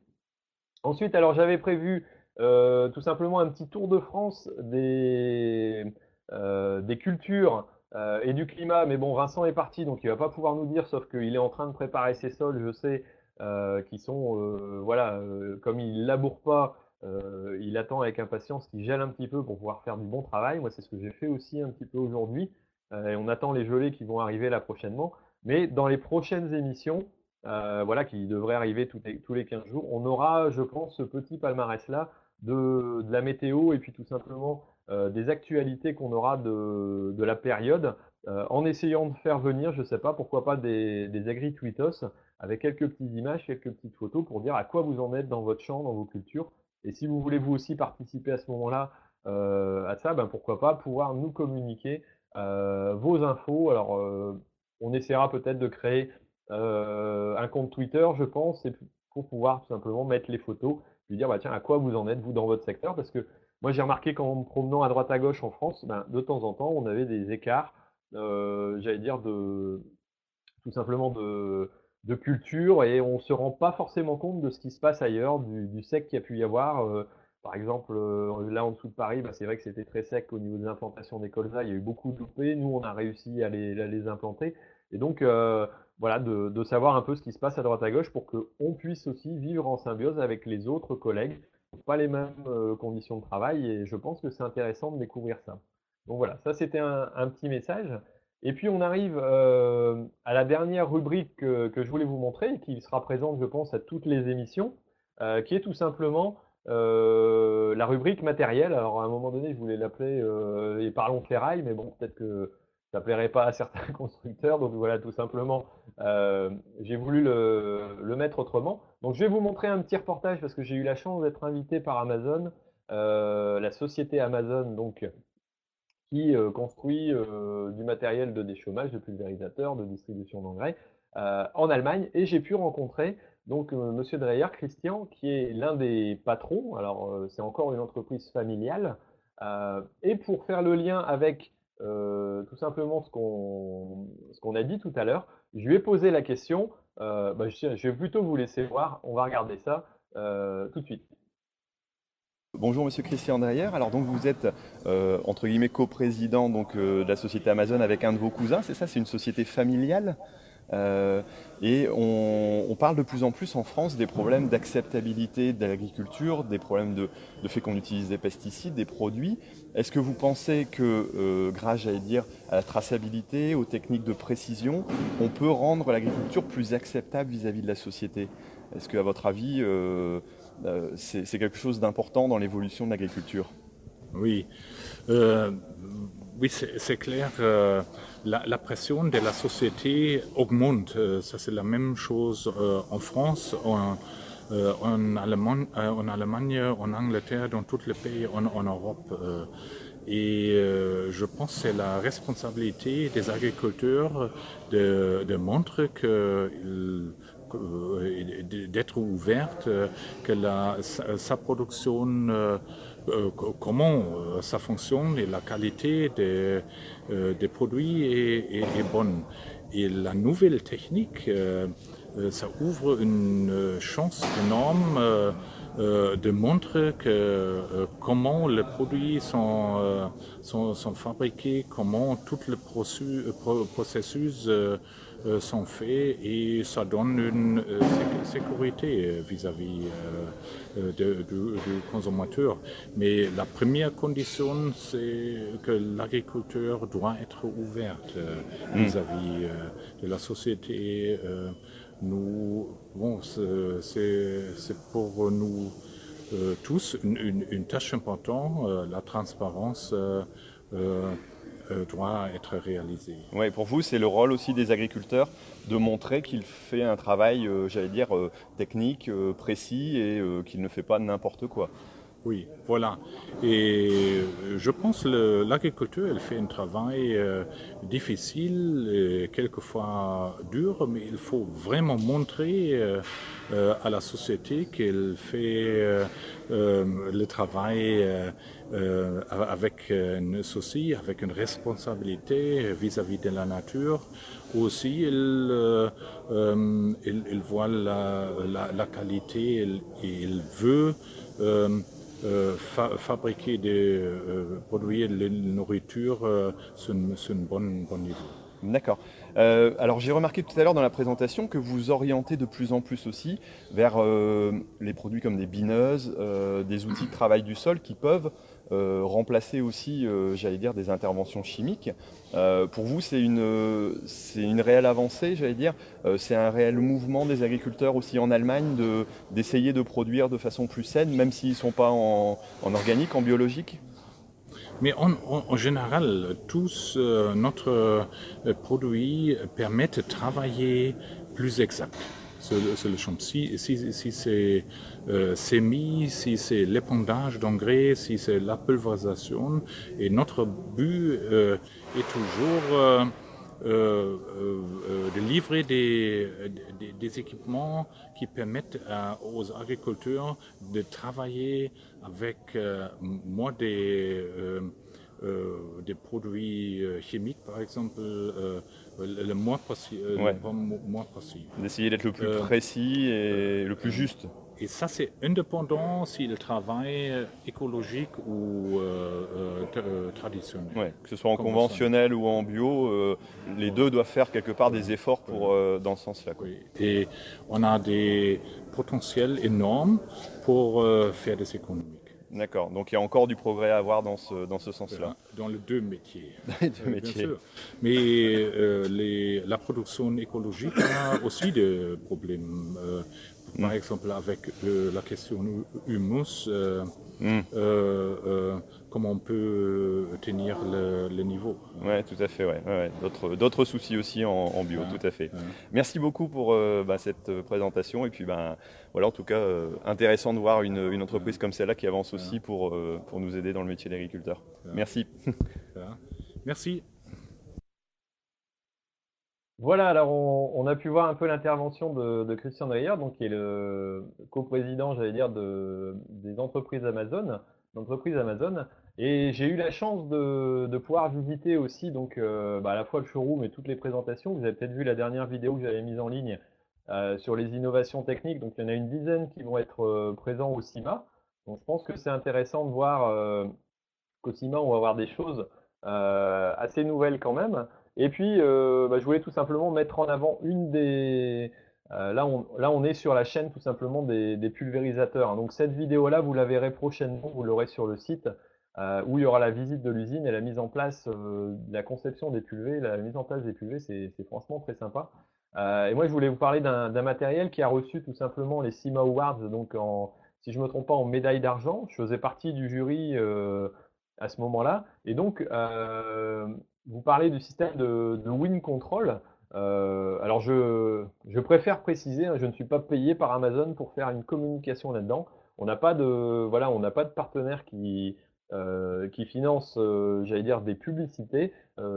Ensuite, alors j'avais prévu euh, tout simplement un petit tour de France des, euh, des cultures euh, et du climat, mais bon, Vincent est parti, donc il va pas pouvoir nous dire, sauf qu'il est en train de préparer ses sols, je sais, euh, qui sont, euh, voilà, euh, comme il laboure pas, euh, il attend avec impatience qu'il gèle un petit peu pour pouvoir faire du bon travail. Moi, c'est ce que j'ai fait aussi un petit peu aujourd'hui, euh, et on attend les gelées qui vont arriver là prochainement. Mais dans les prochaines émissions, euh, voilà, qui devraient arriver tous les, tous les 15 jours, on aura, je pense, ce petit palmarès-là de, la météo et puis tout simplement des actualités qu'on aura de, la période, en essayant de faire venir, je sais pas, pourquoi pas des, des agri-tweetos avec quelques petites images, quelques petites photos pour dire à quoi vous en êtes dans votre champ, dans vos cultures. Et si vous voulez vous aussi participer à ce moment-là euh, à ça, ben pourquoi pas pouvoir nous communiquer euh, vos infos. Alors, euh, on essaiera peut-être de créer un compte Twitter, je pense, pour pouvoir tout simplement mettre les photos, lui dire bah tiens à quoi vous en êtes vous dans votre secteur, parce que moi j'ai remarqué qu'en me promenant à droite à gauche en France, ben, de temps en temps on avait des écarts, j'allais dire de tout simplement de de culture et on se rend pas forcément compte de ce qui se passe ailleurs, du, sec qu'il y a pu y avoir. Euh, par exemple, euh, là en dessous de Paris, bah, c'est vrai que c'était très sec au niveau des implantations des colzas. Il y a eu beaucoup de loupés. Nous, on a réussi à les, les implanter. Et donc, euh, voilà, de, savoir un peu ce qui se passe à droite à gauche pour qu'on puisse aussi vivre en symbiose avec les autres collègues. Pas les mêmes conditions de travail et je pense que c'est intéressant de découvrir ça. Donc voilà, ça c'était un, petit message. Et puis on arrive euh, à la dernière rubrique que, je voulais vous montrer, qui sera présente, je pense, à toutes les émissions, euh, qui est tout simplement euh, la rubrique matériel. Alors à un moment donné, je voulais l'appeler et parlons ferraille, mais bon, peut-être que ça plairait pas à certains constructeurs. Donc voilà, tout simplement, j'ai voulu le, le, mettre autrement. Donc je vais vous montrer un petit reportage parce que j'ai eu la chance d'être invité par Amazon, la société Amazon, donc qui euh, construit euh, du matériel de déchômage, de pulvérisateurs, de distribution d'engrais euh, en Allemagne. Et j'ai pu rencontrer donc Monsieur Dreyer, Christian, qui est l'un des patrons. Alors c'est encore une entreprise familiale. et pour faire le lien avec tout simplement ce qu'on a dit tout à l'heure. Je lui ai posé la question. Bah, je, vais plutôt vous laisser voir. On va regarder ça tout de suite. Bonjour Monsieur Christian Dreyer. Alors donc vous êtes euh, entre guillemets coprésident donc de la société Amazon avec un de vos cousins. C'est ça? C'est une société familiale? Euh, et on, parle de plus en plus en France des problèmes d'acceptabilité de l'agriculture, des problèmes de, fait qu'on utilise des pesticides, des produits. Est-ce que vous pensez que, euh, grâce, j'allais dire, à la traçabilité, aux techniques de précision, on peut rendre l'agriculture plus acceptable vis-à-vis -vis de la société? Est-ce que, à votre avis, euh, euh c'est quelque chose d'important dans l'évolution de l'agriculture Oui. Euh, oui, c'est clair. Euh, la, pression de la société augmente. Euh, ça, c'est la même chose euh, en France, en, euh, Allemagne, euh, en, Angleterre, dans tous les pays en, Europe. Euh, et je pense que c'est la responsabilité des agriculteurs de, de montrer que d'être ouverte, que la, sa, production euh, comment euh, ça fonctionne et la qualité des, euh, produits est, bonne. Et la nouvelle technique, ça ouvre une chance énorme de montrer que comment les produits sont, fabriqués, comment tout le processus euh, sont faits et ça donne une euh, sécurité vis-à-vis -vis, euh, du consommateur. Mais la première condition, c'est que l'agriculture doit être ouverte mm. vis-à-vis -vis, de la société. nous, bon, c'est pour nous tous une, une, une, tâche importante, la transparence. Euh, euh, doit être réalisé. Oui, pour vous, c'est le rôle aussi des agriculteurs de montrer qu'il fait un travail, euh, j'allais dire, euh, technique, euh, précis et euh, qu'il ne fait pas n'importe quoi. Oui, voilà. Et je pense que l'agriculture, elle fait un travail euh, difficile, et quelquefois dur, mais il faut vraiment montrer euh, euh, à la société qu'elle fait le travail avec un souci, avec une responsabilité vis-à-vis -vis de la nature. Aussi, il, il voit la, qualité et il veut euh, fa fabriquer des euh, produire de la nourriture euh, sur un bon, niveau. D'accord. Euh, alors j'ai remarqué tout à l'heure dans la présentation que vous orientez de plus en plus aussi vers euh, les produits comme des bineuses, euh, des outils de travail du sol qui peuvent euh, remplacer aussi, euh, j'allais dire, des interventions chimiques. Euh, pour vous, c'est une, une réelle avancée, j'allais dire. c'est un réel mouvement des agriculteurs aussi en Allemagne de, d'essayer de produire de façon plus saine, même s'ils ne sont pas en, en organique, en biologique? Mais en, général, tous euh, notre produits permettent de travailler plus exact sur, sur le champ. Si, c'est euh, sémis, si c'est l'épandage d'engrais, si c'est la pulvérisation, et notre but euh, est toujours euh, euh, de livrer des, équipements qui permettent aux agriculteurs de travailler avec moins des produits chimiques, par exemple, le moins, possible. D'essayer d'être le plus précis et le plus juste. Et ça, c'est indépendant si le travail écologique ou euh, euh, traditionnel. Ouais, que ce soit en conventionnel ou en bio, euh, les deux doivent faire quelque part des efforts pour, dans ce sens-là. Oui. Et on a des potentiels énormes pour faire des économies. D'accord, donc il y a encore du progrès à avoir dans ce, dans ce sens-là. Dans les deux métiers. Dans les deux métiers. Bien sûr. Mais les, la production écologique a aussi des problèmes. Par mm. exemple, avec la question humus, euh, mm. Euh, euh, comment on peut tenir le, niveau. Oui, tout à fait. Ouais, ouais. D'autres soucis aussi en, bio, tout à fait. Merci beaucoup pour bah, cette présentation. Et puis, ben, voilà, en tout cas, intéressant de voir une, une entreprise comme celle-là qui avance aussi pour, pour nous aider dans le métier d'agriculteur. Merci. Merci. Voilà, alors on, a pu voir un peu l'intervention de, Christian Dreyer, donc qui est le coprésident, j'allais dire, de, des entreprises Amazon, d'entreprises Amazon. Et j'ai eu la chance de, pouvoir visiter aussi donc euh, bah, à la fois le showroom et toutes les présentations. Vous avez peut-être vu la dernière vidéo que j'avais mise en ligne euh, sur les innovations techniques. Donc il y en a une dizaine qui vont être euh, présents au CIMA. Donc je pense que c'est intéressant de voir qu'au CIMA on va avoir des choses assez nouvelles quand même. Et puis, bah, je voulais tout simplement mettre en avant une des... Là, on, là, on est sur la chaîne tout simplement des, pulvérisateurs. Donc cette vidéo-là, vous la verrez prochainement, vous l'aurez sur le site, euh, où il y aura la visite de l'usine et la mise en place, la conception des pulvés, la mise en place des pulvés, c'est franchement très sympa. et moi, je voulais vous parler d'un matériel qui a reçu tout simplement les CIMA Awards, donc en, si je ne me trompe pas, en médaille d'argent. Je faisais partie du jury à ce moment-là. Et donc, vous parlez du système de, Win Control. Euh, alors, je, préfère préciser, hein, je ne suis pas payé par Amazon pour faire une communication là-dedans. On n'a pas voilà, on n'a pas de partenaire qui euh, qui finance, euh, j'allais dire, des publicités.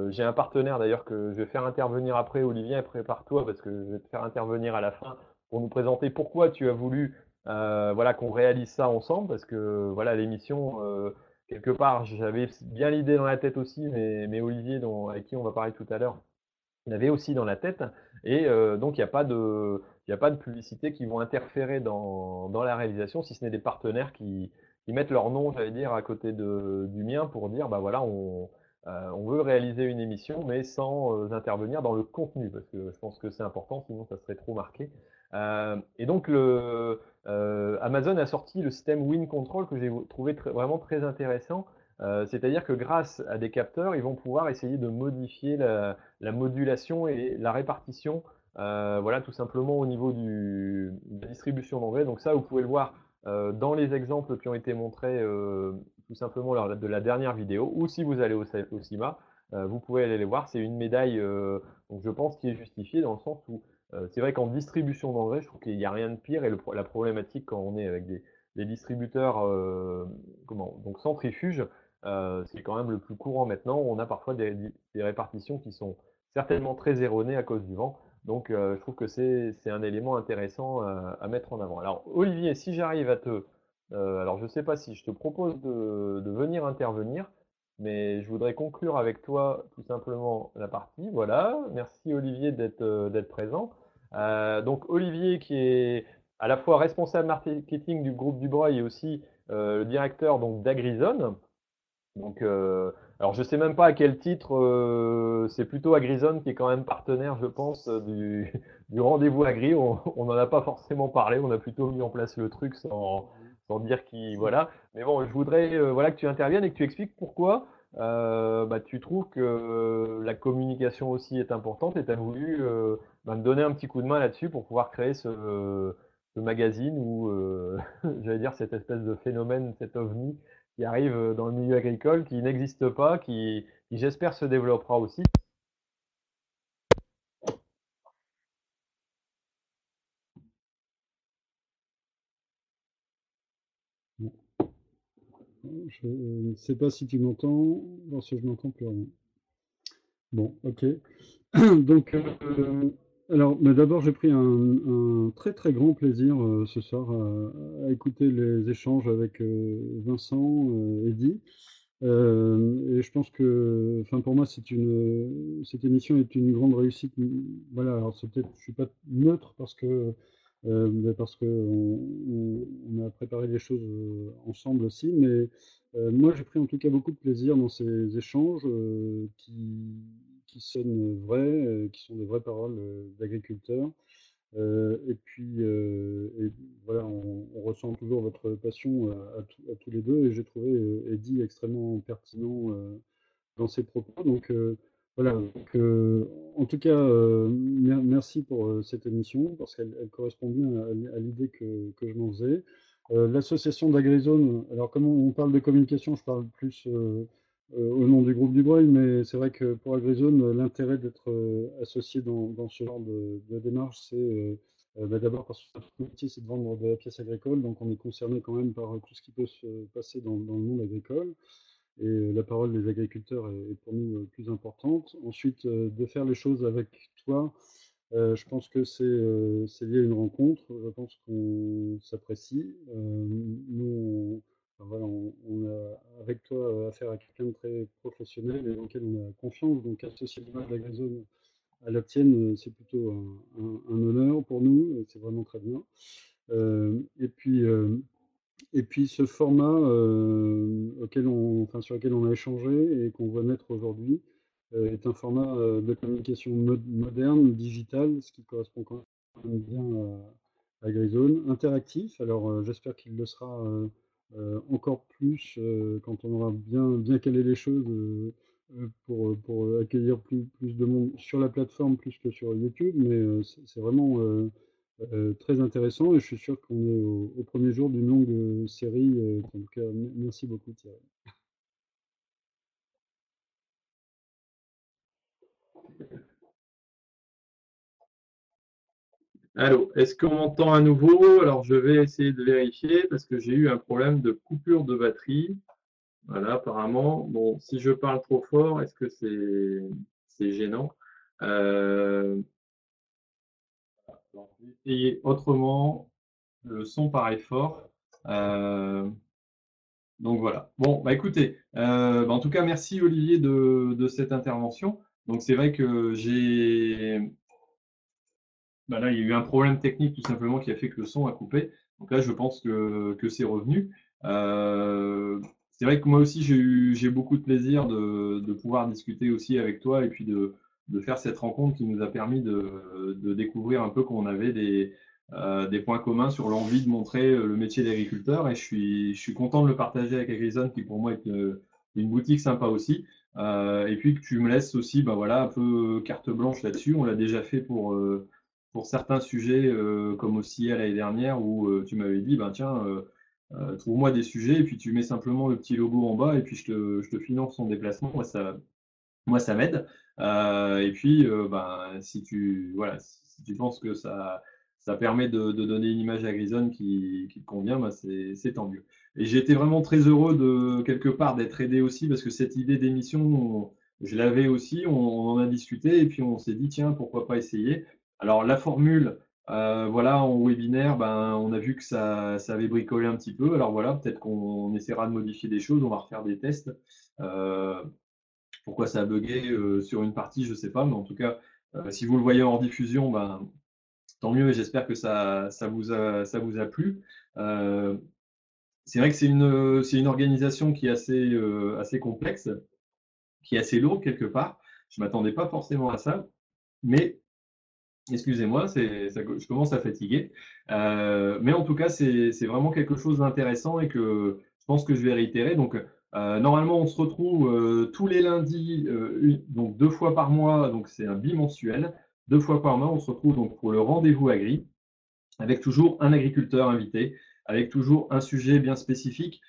J'ai un partenaire d'ailleurs que je vais faire intervenir après, Olivier, prépare-toi parce que je vais te faire intervenir à la fin pour nous présenter pourquoi tu as voulu voilà qu'on réalise ça ensemble parce que voilà l'émission quelque part, j'avais bien l'idée dans la tête aussi, mais, Olivier, dont, avec qui on va parler tout à l'heure, il avait aussi dans la tête. Et euh, donc, il n'y a, pas de, a pas de publicité qui vont interférer dans, dans la réalisation, si ce n'est des partenaires qui, qui mettent leur nom, j'allais dire, à côté de, du mien pour dire, bah voilà, on, euh, on veut réaliser une émission, mais sans euh, intervenir dans le contenu, parce que je pense que c'est important, sinon ça serait trop marqué. Euh, et donc, Amazon a sorti le système Win Control que j'ai trouvé vraiment très intéressant. C'est-à-dire que grâce à des capteurs, ils vont pouvoir essayer de modifier la, modulation et la répartition, voilà, tout simplement au niveau de la distribution d'engrais. Donc ça, vous pouvez le voir dans les exemples qui ont été montrés tout simplement lors de la dernière vidéo, ou si vous allez au, CIMA, vous pouvez aller les voir. C'est une médaille, donc je pense, qui est justifiée dans le sens où euh, c'est vrai qu'en distribution d'engrais, je trouve qu'il n'y a rien de pire et la problématique quand on est avec des, distributeurs euh, donc centrifuges, euh, c'est quand même le plus courant maintenant. On a parfois des, répartitions qui sont certainement très erronées à cause du vent. Donc je trouve que c'est un élément intéressant à mettre en avant. Alors Olivier, si j'arrive à te... alors je ne sais pas si je te propose de, venir intervenir, mais je voudrais conclure avec toi tout simplement la partie. Voilà, merci Olivier d'être présent. Euh, donc Olivier qui est à la fois responsable marketing du groupe Dubreuil et aussi euh, le directeur d'Agrizone. Donc euh, alors je sais même pas à quel titre, c'est plutôt Agrizone qui est quand même partenaire, je pense, du, rendez-vous Agri. On n'en a pas forcément parlé, on a plutôt mis en place le truc sans, sans dire qui voilà. Mais bon, je voudrais voilà que tu interviennes et que tu expliques pourquoi euh, bah, tu trouves que la communication aussi est importante et tu as voulu euh, bah, me donner un petit coup de main là-dessus pour pouvoir créer ce, magazine ou, euh, j'allais dire, cette espèce de phénomène, cet ovni qui arrive dans le milieu agricole, qui n'existe pas, qui, j'espère se développera aussi. Je ne sais pas si tu m'entends. Non, si je m'entends plus rien. Bon, ok. Donc, euh, alors, mais d'abord, j'ai pris un, très très grand plaisir euh, ce soir à, écouter les échanges avec euh, Vincent, Eddy. et je pense que, enfin, pour moi, c'est une, cette émission est une grande réussite. Voilà, alors c'est peut-être, je suis pas neutre parce que, parce que a préparé les choses ensemble aussi, mais moi, j'ai pris en tout cas beaucoup de plaisir dans ces échanges qui, qui sonnent vrais, qui sont des vraies paroles d'agriculteurs. Euh, et puis, euh, voilà, on, ressent toujours votre passion à, tous les deux. Et j'ai trouvé euh, Eddie extrêmement pertinent dans ses propos. Donc, voilà. en tout cas, merci pour cette émission parce qu'elle correspond bien à, l'idée que, je m'en faisais. L'association d'AgriZone, alors comme on, parle de communication, je parle plus euh, au nom du groupe du Breuil, mais c'est vrai que pour AgriZone, l'intérêt d'être euh, associé dans, ce genre de, démarche, c'est euh, bah, d'abord parce que notre métier, c'est de vendre de la pièce agricole, donc on est concerné quand même par tout ce qui peut se passer dans, le monde agricole. Et la parole des agriculteurs est, pour nous plus importante. Ensuite, de faire les choses avec toi, je pense que c'est lié à une rencontre. Je pense qu'on s'apprécie. nous, voilà, on, a avec toi affaire à quelqu'un de très professionnel et dans lequel on a confiance. Donc associer l'image de la zone à la tienne, c'est plutôt un, honneur pour nous. C'est vraiment très bien. Euh, et puis euh, et puis ce format euh, auquel on, enfin, sur lequel on a échangé et qu'on voit naître aujourd'hui est un format de communication moderne, digital, ce qui correspond quand même bien à, à interactif. Alors j'espère qu'il le sera euh, encore plus euh, quand on aura bien, calé les choses euh, pour, accueillir plus, plus de monde sur la plateforme plus que sur YouTube. Mais c'est vraiment très intéressant et je suis sûr qu'on est au, premier jour d'une longue série. en tout cas, merci beaucoup Thierry. Allô, est-ce qu'on m'entend à nouveau? Alors, je vais essayer de vérifier parce que j'ai eu un problème de coupure de batterie. Voilà, apparemment. Bon, si je parle trop fort, est-ce que c'est gênant? Euh... je vais essayer autrement. Le son paraît fort. Euh, donc voilà. Bon, bah écoutez, euh, bah, en tout cas, merci Olivier de cette intervention. Donc c'est vrai que j'ai bah là, il y a eu un problème technique tout simplement qui a fait que le son a coupé. Donc là, je pense que, que c'est revenu. Euh, c'est vrai que moi aussi, j'ai beaucoup de plaisir de, de, pouvoir discuter aussi avec toi et puis de, de, faire cette rencontre qui nous a permis de, de découvrir un peu qu'on avait des, euh, des points communs sur l'envie de montrer le métier d'agriculteur. Et je suis, je suis content de le partager avec Agrizone, qui pour moi est une, boutique sympa aussi. Euh, et puis que tu me laisses aussi bah voilà, un peu carte blanche là-dessus. On l'a déjà fait pour, euh, pour certains sujets, euh, comme aussi l'année dernière, où euh, tu m'avais dit, ben tiens, euh, trouve-moi des sujets, et puis tu mets simplement le petit logo en bas, et puis je te, finance son déplacement. Moi, ça, moi, ça m'aide. et puis, ben, si tu, voilà, si tu penses que ça, ça permet de, donner une image à Grison qui, te convient, ben c'est tant mieux. Et j'ai été vraiment très heureux de quelque part d'être aidé aussi parce que cette idée d'émission, je l'avais aussi, on, en a discuté et puis on s'est dit tiens pourquoi pas essayer. Alors la formule, euh, voilà, en webinaire, ben, on a vu que ça, ça, avait bricolé un petit peu. Alors voilà, peut-être qu'on essaiera de modifier des choses, on va refaire des tests. Euh, pourquoi ça a bugué euh, sur une partie, je ne sais pas, mais en tout cas, si vous le voyez en diffusion, ben, tant mieux et j'espère que ça, vous a, plu. c'est vrai que c'est une, une organisation qui est assez, assez complexe, qui est assez lourde quelque part. Je ne m'attendais pas forcément à ça, mais Excusez-moi, je commence à fatiguer. Euh, mais en tout cas, c'est vraiment quelque chose d'intéressant et que je pense que je vais réitérer. Donc, euh, normalement, on se retrouve euh, tous les lundis, donc deux fois par mois, donc c'est un bimensuel. Deux fois par mois, on se retrouve donc pour le rendez-vous agri, avec toujours un agriculteur invité, avec toujours un sujet bien spécifique.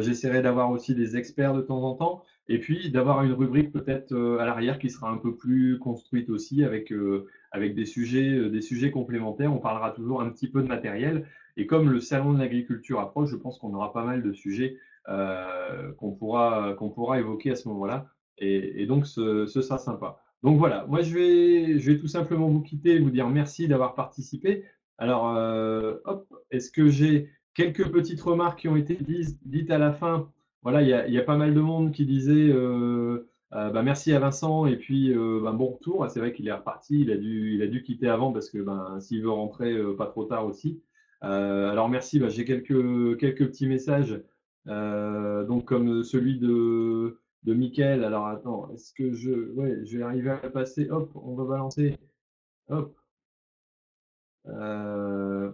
J'essaierai d'avoir aussi des experts de temps en temps. Et puis d'avoir une rubrique peut-être euh, à l'arrière qui sera un peu plus construite aussi avec, euh, avec des, sujets, euh, des sujets complémentaires. On parlera toujours un petit peu de matériel. Et comme le salon de l'agriculture approche, je pense qu'on aura pas mal de sujets qu'on pourra, qu'on pourra évoquer à ce moment-là. Et, donc ce, sera sympa. Donc voilà, moi je vais, je vais tout simplement vous quitter et vous dire merci d'avoir participé. Alors, hop, est-ce que j'ai quelques petites remarques qui ont été dites à la fin voilà, il y a, pas mal de monde qui disait bah, merci à Vincent et puis bah, bon retour. C'est vrai qu'il est reparti, il a dû, quitter avant parce que ben, s'il veut rentrer pas trop tard aussi. alors merci, bah, j'ai quelques, petits messages, donc comme celui de, de Mickaël. Alors attends, est-ce que je, ouais, je vais arriver à passer Hop, on va balancer. Hop. Euh,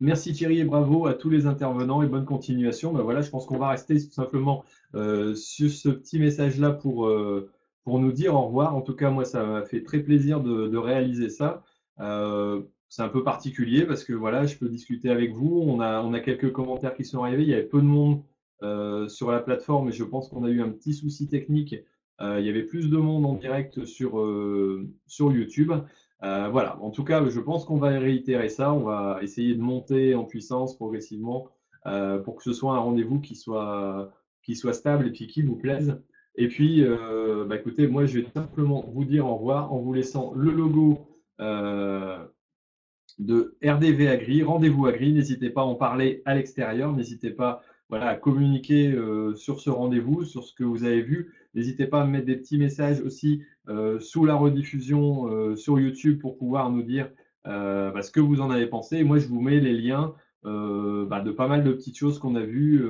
merci Thierry et bravo à tous les intervenants et bonne continuation. Ben voilà, je pense qu'on va rester tout simplement euh, sur ce petit message-là pour, euh, pour nous dire au revoir. En tout cas, moi, ça m'a fait très plaisir de, réaliser ça. c'est un peu particulier parce que voilà, je peux discuter avec vous. On a, on a quelques commentaires qui sont arrivés. Il y avait peu de monde sur la plateforme et je pense qu'on a eu un petit souci technique. il y avait plus de monde en direct sur, sur YouTube. Euh, voilà, en tout cas, je pense qu'on va réitérer ça. On va essayer de monter en puissance progressivement euh, pour que ce soit un rendez-vous qui soit, stable et puis qui vous plaise. Et puis, euh, bah, écoutez, moi, je vais simplement vous dire au revoir en vous laissant le logo de RDV Agri. Rendez-vous Agri. N'hésitez pas à en parler à l'extérieur. N'hésitez pas à communiquer sur ce rendez-vous, sur ce que vous avez vu. N'hésitez pas à mettre des petits messages aussi euh, sous la rediffusion euh, sur YouTube pour pouvoir nous dire euh, bah, ce que vous en avez pensé. moi, je vous mets les liens bah, de pas mal de petites choses qu'on a vues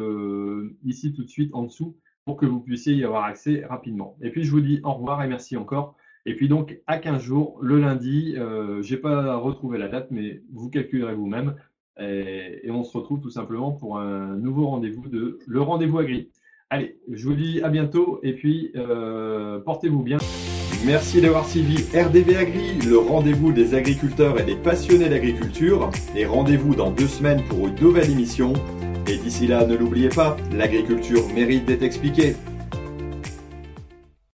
ici tout de suite en dessous pour que vous puissiez y avoir accès rapidement. Et puis, je vous dis au revoir et merci encore. Et puis donc, à 15 jours, le lundi, je n'ai pas retrouvé la date, mais vous calculerez vous-même. Et, on se retrouve tout simplement pour un nouveau rendez-vous de Le Rendez-vous Agri. Allez, je vous dis à bientôt et puis euh, portez-vous bien. Merci d'avoir suivi RDV Agri, le rendez-vous des agriculteurs et des passionnés d'agriculture. Et rendez-vous dans deux semaines pour une nouvelle émission. Et d'ici là, ne l'oubliez pas, l'agriculture mérite d'être expliquée.